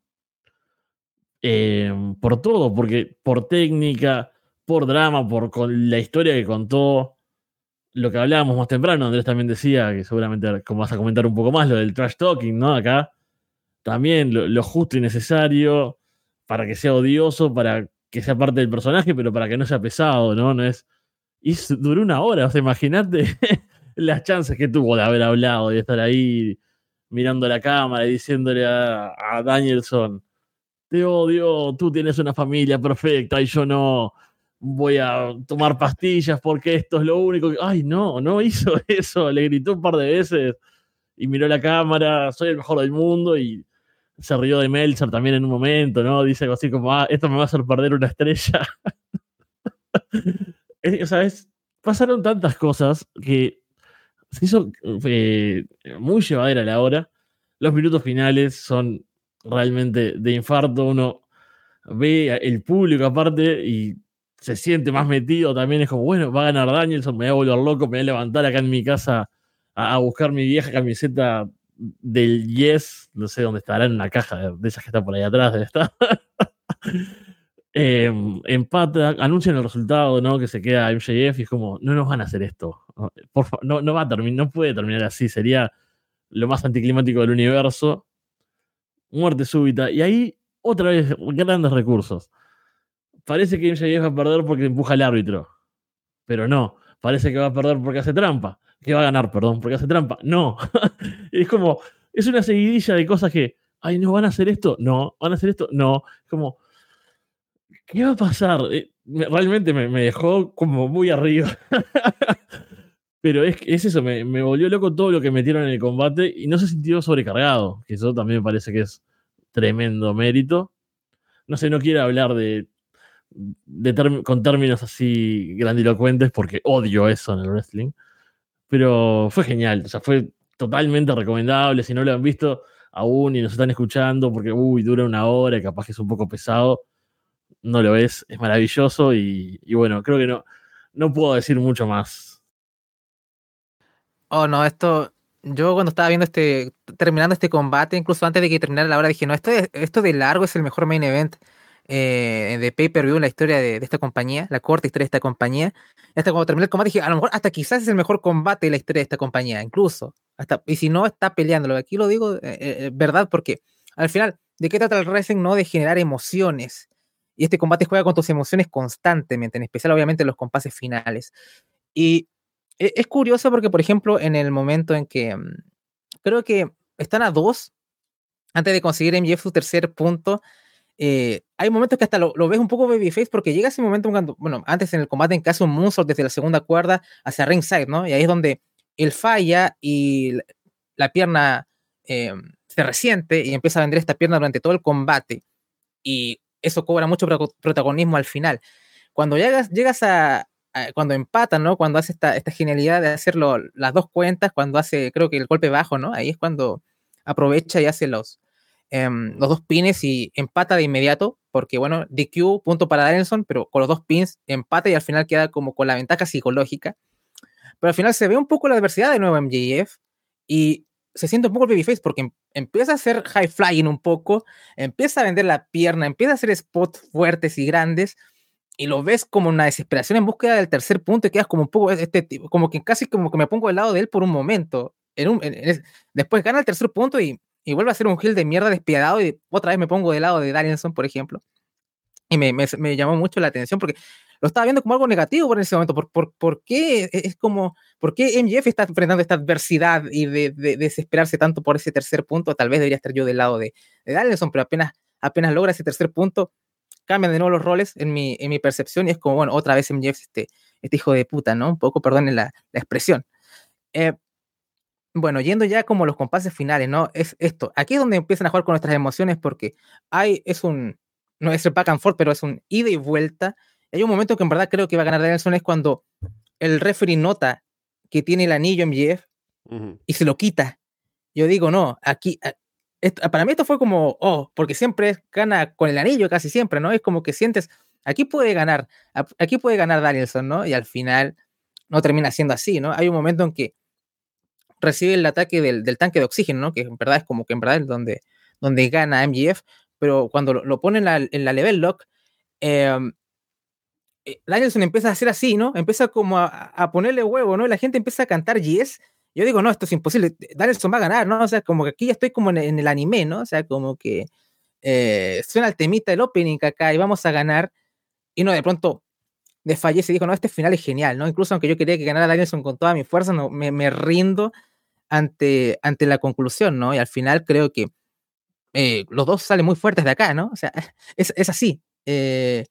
S3: Eh, por todo, porque por técnica, por drama, por la historia que contó, lo que hablábamos más temprano, Andrés también decía, que seguramente como vas a comentar un poco más, lo del trash talking, ¿no? Acá, también lo, justo y necesario para que sea odioso, para que sea parte del personaje, pero para que no sea pesado, ¿no? No es... Y duró una hora, o sea, imagínate las chances que tuvo de haber hablado, de estar ahí mirando la cámara y diciéndole a Danielson, te odio, tú tienes una familia perfecta y yo no voy a tomar pastillas porque esto es lo único. Ay, no, no hizo eso, le gritó un par de veces y miró la cámara, soy el mejor del mundo y se rió de Meltzer también en un momento, ¿no? Dice algo así como, ah, esto me va a hacer perder una estrella. o sea, pasaron tantas cosas que se hizo eh, muy llevadera la hora. Los minutos finales son realmente de infarto. Uno ve el público aparte y se siente más metido también. Es como, bueno, va a ganar Danielson, me voy a volver loco, me voy a levantar acá en mi casa a, buscar mi vieja camiseta del Yes, no sé dónde estará, en una caja de, esas que está por ahí atrás, debe estar. Em, empata, anuncian el resultado, ¿no? Que se queda MJF y es como, no nos van a hacer esto. Por no, no va a no puede terminar así, sería lo más anticlimático del universo muerte súbita. Y ahí, otra vez, grandes recursos. Parece que MJF va a perder porque empuja al árbitro. Pero no. Parece que va a perder porque hace trampa. Que va a ganar, perdón, porque hace trampa. No. es como, es una seguidilla de cosas que, ay, ¿no van a hacer esto? No. ¿Van a hacer esto? No. Es como, ¿qué va a pasar? Eh, realmente me, dejó como muy arriba. Pero es, es eso, me, volvió loco todo lo que metieron en el combate y no se sintió sobrecargado, que eso también parece que es tremendo mérito. No sé, no quiero hablar de, con términos así grandilocuentes porque odio eso en el wrestling, pero fue genial, o sea, fue totalmente recomendable. Si no lo han visto aún y nos están escuchando porque, uy, dura una hora y capaz que es un poco pesado, no lo es, es maravilloso y, y bueno, creo que no, no puedo decir mucho más
S2: Oh, no, esto. Yo cuando estaba viendo este. Terminando este combate, incluso antes de que terminara la hora, dije, no, esto, esto de largo es el mejor main event eh, de pay-per-view la historia de, esta compañía, la corta historia de esta compañía. Hasta cuando terminé el combate, dije, a lo mejor hasta quizás es el mejor combate de la historia de esta compañía, incluso. Hasta, y si no, está peleándolo. Aquí lo digo, eh, eh, verdad, porque al final, ¿de qué trata el wrestling? No de generar emociones. Y este combate juega con tus emociones constantemente, en especial, obviamente, en los compases finales. Y e, es curioso porque, por ejemplo, en el momento en que mm, creo que están a dos, antes de conseguir MJF su tercer punto, eh, hay momentos que hasta lo, ves un poco babyface porque llega ese momento cuando, bueno, antes en el combate en caso un moonsault desde la segunda cuerda hacia ringside, ¿no? Y ahí es donde él falla y la pierna eh, se resiente y empieza a vender esta pierna durante todo el combate y eso cobra mucho protagonismo al final. Cuando llegas, llegas a, eh, cuando empatan, ¿no? Cuando hace esta, esta genialidad de hacerlo las dos cuentas, cuando hace, creo que el golpe bajo, ¿no? Ahí es cuando aprovecha y hace los, em, los dos pines y empata de inmediato, porque bueno, DQ, punto para Danielson, pero con los dos pins empata y al final queda como con la ventaja psicológica. pero al final se ve un poco la adversidad de nuevo MJF y se siente un poco el babyface porque em, empieza a hacer high flying un poco, empieza a vender la pierna, empieza a hacer spots fuertes y grandes y lo ves como una desesperación en búsqueda del tercer punto y quedas como un poco este como que casi como que me pongo del lado de él por un momento. En un, después gana el tercer punto y, y, vuelve a ser un heel de mierda despiadado y otra vez me pongo del lado de Danielson, por ejemplo. Y me, me, me llamó mucho la atención porque lo estaba viendo como algo negativo por ese momento. ¿Por, por, por qué es como, por qué MJF está enfrentando esta adversidad y de, desesperarse tanto por ese tercer punto? Tal vez debería estar yo del lado de, de Danielson, pero apenas, apenas logra ese tercer punto, cambian de nuevo los roles en mi, en mi percepción y es como, bueno, otra vez MJF este, este hijo de puta, ¿no? Un poco, perdonen la, la expresión. Eh, bueno, yendo ya como los compases finales, ¿no? Es esto. Aquí es donde empiezan a jugar con nuestras emociones porque hay, es un, no es el back and forth, pero es un ida y vuelta hay un momento que en verdad creo que va a ganar Danielson es cuando el referee nota que tiene el anillo en MJF y se lo quita. Yo digo, no, aquí, para mí esto fue como, oh, porque siempre gana con el anillo casi siempre, ¿no? Es como que sientes, aquí puede ganar, aquí puede ganar Danielson, ¿no? Y al final no termina siendo así, ¿no? Hay un momento en que recibe el ataque del, tanque de oxígeno, ¿no? Que en verdad es como que en verdad es donde, donde gana MGF, pero cuando lo, pone en la, en la level lock, eh, eh, Danielson empieza a hacer así, ¿no? Empieza como a, ponerle huevo, ¿no? Y la gente empieza a cantar yes. Yo digo, no, esto es imposible. Danielson va a ganar, ¿no? O sea, como que aquí ya estoy como en, el anime, ¿no? O sea, como que eh, suena el temita del opening acá y vamos a ganar. Y no, de pronto desfallece y dijo, no, este final es genial, ¿no? Incluso aunque yo quería que ganara Danielson con toda mi fuerza, no, me, rindo ante, ante la conclusión, ¿no? Y al final creo que eh, los dos salen muy fuertes de acá, ¿no? O sea, es, es así. Eh,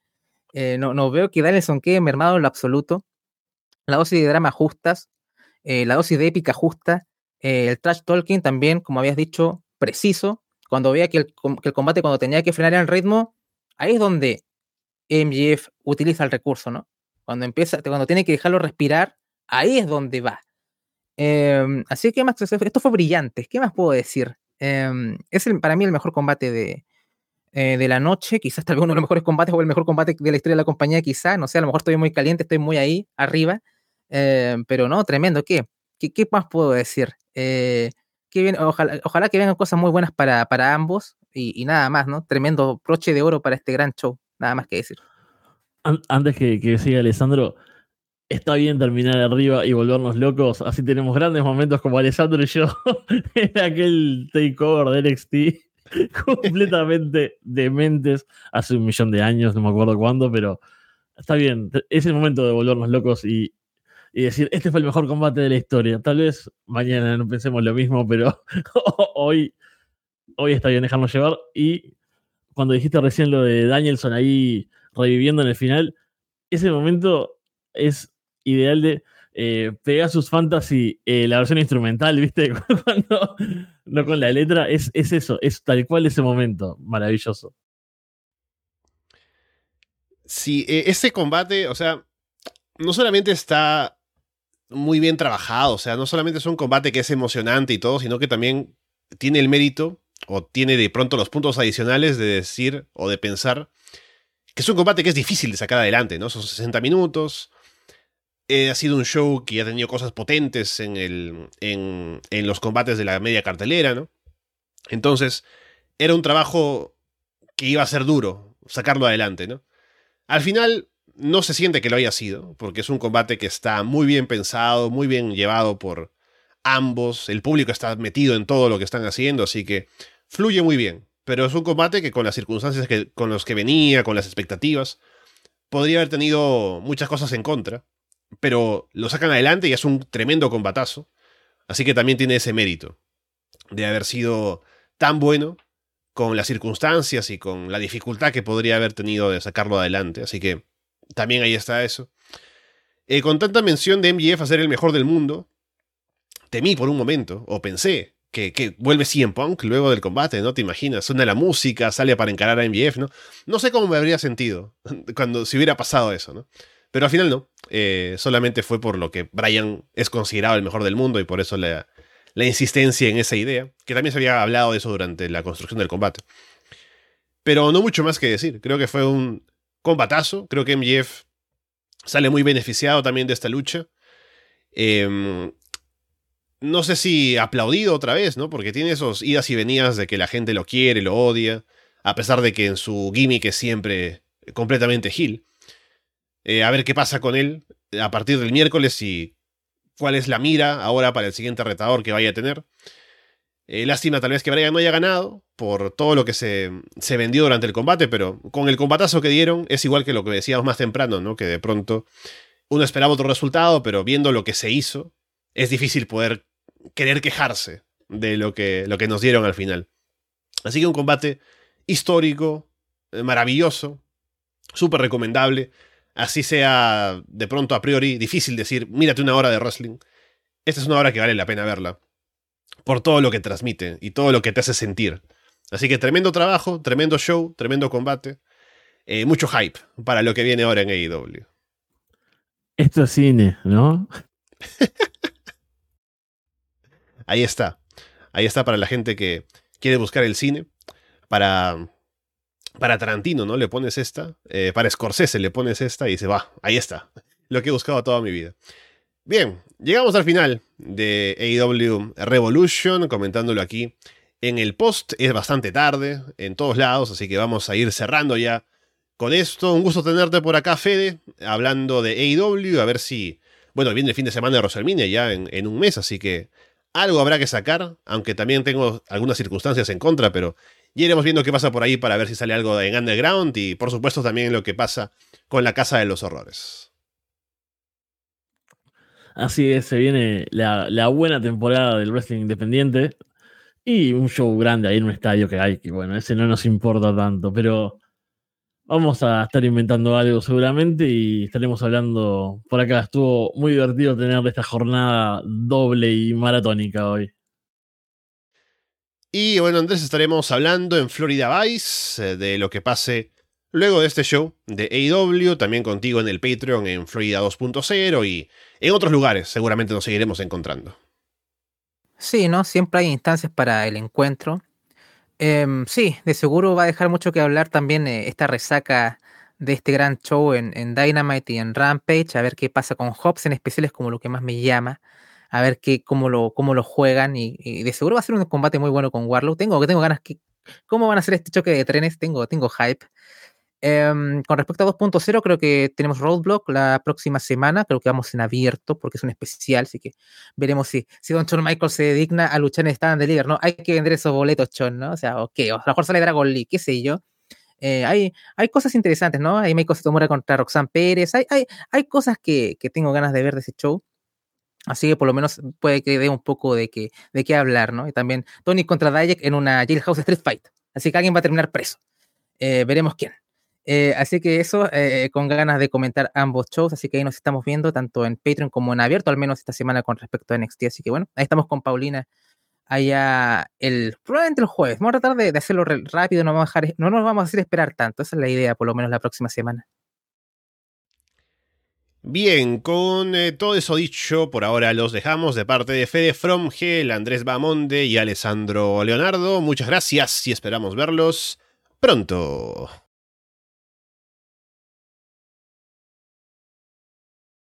S2: eh, no, no, veo que Danielson quede mermado en lo absoluto. La dosis de drama justas, la dosis de épica justa, el trash talking también, como habías dicho, preciso. Cuando veía que el, que el, combate, cuando tenía que frenar el ritmo, ahí es donde MGF utiliza el recurso, ¿no? Cuando empieza, cuando tiene que dejarlo respirar, ahí es donde va. Em, así que esto fue brillante. ¿Qué más puedo decir? Em, es para mí el mejor combate de, eh, de la noche, quizás tal vez uno de los mejores combates o el mejor combate de la historia de la compañía, quizás, no sé, a lo mejor estoy muy caliente, estoy muy ahí, arriba, eh, pero no, tremendo, ¿qué? ¿Qué, más puedo decir? Eh, ojalá, ojalá, que vengan cosas muy buenas para, para ambos y, nada más, ¿no? Tremendo broche de oro para este gran show, nada más que decir.
S3: Antes que, que siga Alessandro, está bien terminar arriba y volvernos locos. Así tenemos grandes momentos como Alessandro y yo en aquel takeover de NXT completamente dementes hace un millón de años, no me acuerdo cuándo, pero está bien. Es el momento de volvernos locos y, decir, este fue el mejor combate de la historia. Tal vez mañana no pensemos lo mismo, pero hoy, hoy está bien dejarnos llevar. Y cuando dijiste recién lo de Danielson ahí reviviendo en el final, ese momento es ideal de eh, Pegasus Fantasy, eh, la versión instrumental, ¿viste? Cuando, no con la letra, es, es eso, es tal cual ese momento, maravilloso.
S1: Sí, e, ese combate, o sea, no solamente está muy bien trabajado, o sea, no solamente es un combate que es emocionante y todo, sino que también tiene el mérito o tiene de pronto los puntos adicionales de decir o de pensar que es un combate que es difícil de sacar adelante, ¿no? Son 60 minutos, eh, ha sido un show que ha tenido cosas potentes en, en, los combates de la media cartelera, ¿no? Entonces, era un trabajo que iba a ser duro sacarlo adelante, ¿no? Al final, no se siente que lo haya sido, porque es un combate que está muy bien pensado, muy bien llevado por ambos, el público está metido en todo lo que están haciendo, así que fluye muy bien. Pero es un combate que con las circunstancias que, con las que venía, con las expectativas, podría haber tenido muchas cosas en contra pero lo sacan adelante y es un tremendo combatazo. Así que también tiene ese mérito de haber sido tan bueno con las circunstancias y con la dificultad que podría haber tenido de sacarlo adelante. Así que también ahí está eso. Eh, con tanta mención de MGF a ser el mejor del mundo, temí por un momento, o pensé, que, que, vuelve CM Punk luego del combate, ¿no? Te imaginas, suena la música, sale para encarar a MGF, ¿no? No sé cómo me habría sentido cuando si hubiera pasado eso, ¿no? Pero al final no. Eh, solamente fue por lo que Brian es considerado el mejor del mundo y por eso la, insistencia en esa idea, que también se había hablado de eso durante la construcción del combate. Pero no mucho más que decir. Creo que fue un combatazo. Creo que MJF sale muy beneficiado también de esta lucha. Em, no sé si aplaudido otra vez, ¿no? Porque tiene esos idas y venidas de que la gente lo quiere, lo odia, a pesar de que en su gimmick es siempre completamente Gil. Eh, a ver qué pasa con él a partir del miércoles y cuál es la mira ahora para el siguiente retador que vaya a tener. Eh, lástima tal vez que Brian no haya ganado por todo lo que se, se, vendió durante el combate, pero con el combatazo que dieron es igual que lo que decíamos más temprano, ¿no? Que de pronto uno esperaba otro resultado, pero viendo lo que se hizo, es difícil poder querer quejarse de lo que, lo que nos dieron al final. Así que un combate histórico, eh, maravilloso, súper recomendable. Así sea de pronto a priori difícil decir, mírate una hora de wrestling. Esta es una hora que vale la pena verla. Por todo lo que transmite y todo lo que te hace sentir. Así que tremendo trabajo, tremendo show, tremendo combate. Eh, mucho hype para lo que viene ahora en AEW.
S3: Esto es cine, ¿no?
S1: Ahí está. Ahí está para la gente que quiere buscar el cine. Para, para Tarantino, ¿no? Le pones esta. Eh, para Scorsese le pones esta y dice, va, ahí está. Lo que he buscado toda mi vida. Bien, llegamos al final de AEW Revolution, comentándolo aquí en el post. Es bastante tarde en todos lados, así que vamos a ir cerrando ya con esto. Un gusto tenerte por acá, Fede, hablando de AEW, a ver si... Bueno, viene el fin de semana de Rosalminia ya en, en un mes, así que algo habrá que sacar, aunque también tengo algunas circunstancias en contra, pero ya iremos viendo qué pasa por ahí para ver si sale algo en Underground y por supuesto también lo que pasa con la Casa de los Horrores.
S3: Así es, se viene la, la buena temporada del wrestling independiente y un show grande ahí en un estadio que hay, que bueno, ese no nos importa tanto, pero Vamos a estar inventando algo seguramente y estaremos hablando por acá. Estuvo muy divertido tener esta jornada doble y maratónica hoy.
S1: Y bueno, Andrés, estaremos hablando en Florida Vice eh, de lo que pase luego de este show de AEW, también contigo en el Patreon en Florida 2.0 y en otros lugares seguramente nos seguiremos encontrando.
S2: Sí, ¿no? Siempre hay instancias para el encuentro. Em, sí, de seguro va a dejar mucho que hablar también eh, esta resaca de este gran show en, Dynamite y en Rampage, a ver qué pasa con Hobbs en especial es como lo que más me llama, a ver qué, cómo, lo, cómo lo juegan y, de seguro va a ser un combate muy bueno con Warlock. Tengo, tengo ganas que, ¿cómo van a ser este choque de trenes? Tengo, tengo hype. Em, con respecto a 2.0, creo que tenemos Roadblock la próxima semana. Creo que vamos en abierto porque es un especial. Así que veremos si, si Don John Michael se digna a luchar en Stand Deliver, ¿no? Hay que vender esos boletos, Chon, ¿no? O sea, ok, a lo mejor sale Dragon League, qué sé yo. Eh, hay, hay cosas interesantes, ¿no? Hay Michael Tomura contra Roxanne Pérez. Hay, hay, hay cosas que, que, tengo ganas de ver de ese show. Así que por lo menos puede que dé un poco de, que, de qué hablar, ¿no? Y también Tony contra Dayek en una Jailhouse Street Fight. Así que alguien va a terminar preso. Eh, veremos quién. Eh, así que eso, eh, con ganas de comentar ambos shows, así que ahí nos estamos viendo tanto en Patreon como en abierto, al menos esta semana con respecto a NXT. Así que bueno, ahí estamos con Paulina allá el, probablemente el jueves. Vamos a tratar de, hacerlo rápido, no, vamos a dejar, no nos vamos a hacer esperar tanto. Esa es la idea, por lo menos la próxima semana.
S1: Bien, con eh, todo eso dicho, por ahora los dejamos de parte de Fede Fromgel, Andrés Bamonde y Alessandro Leonardo. Muchas gracias y esperamos verlos pronto.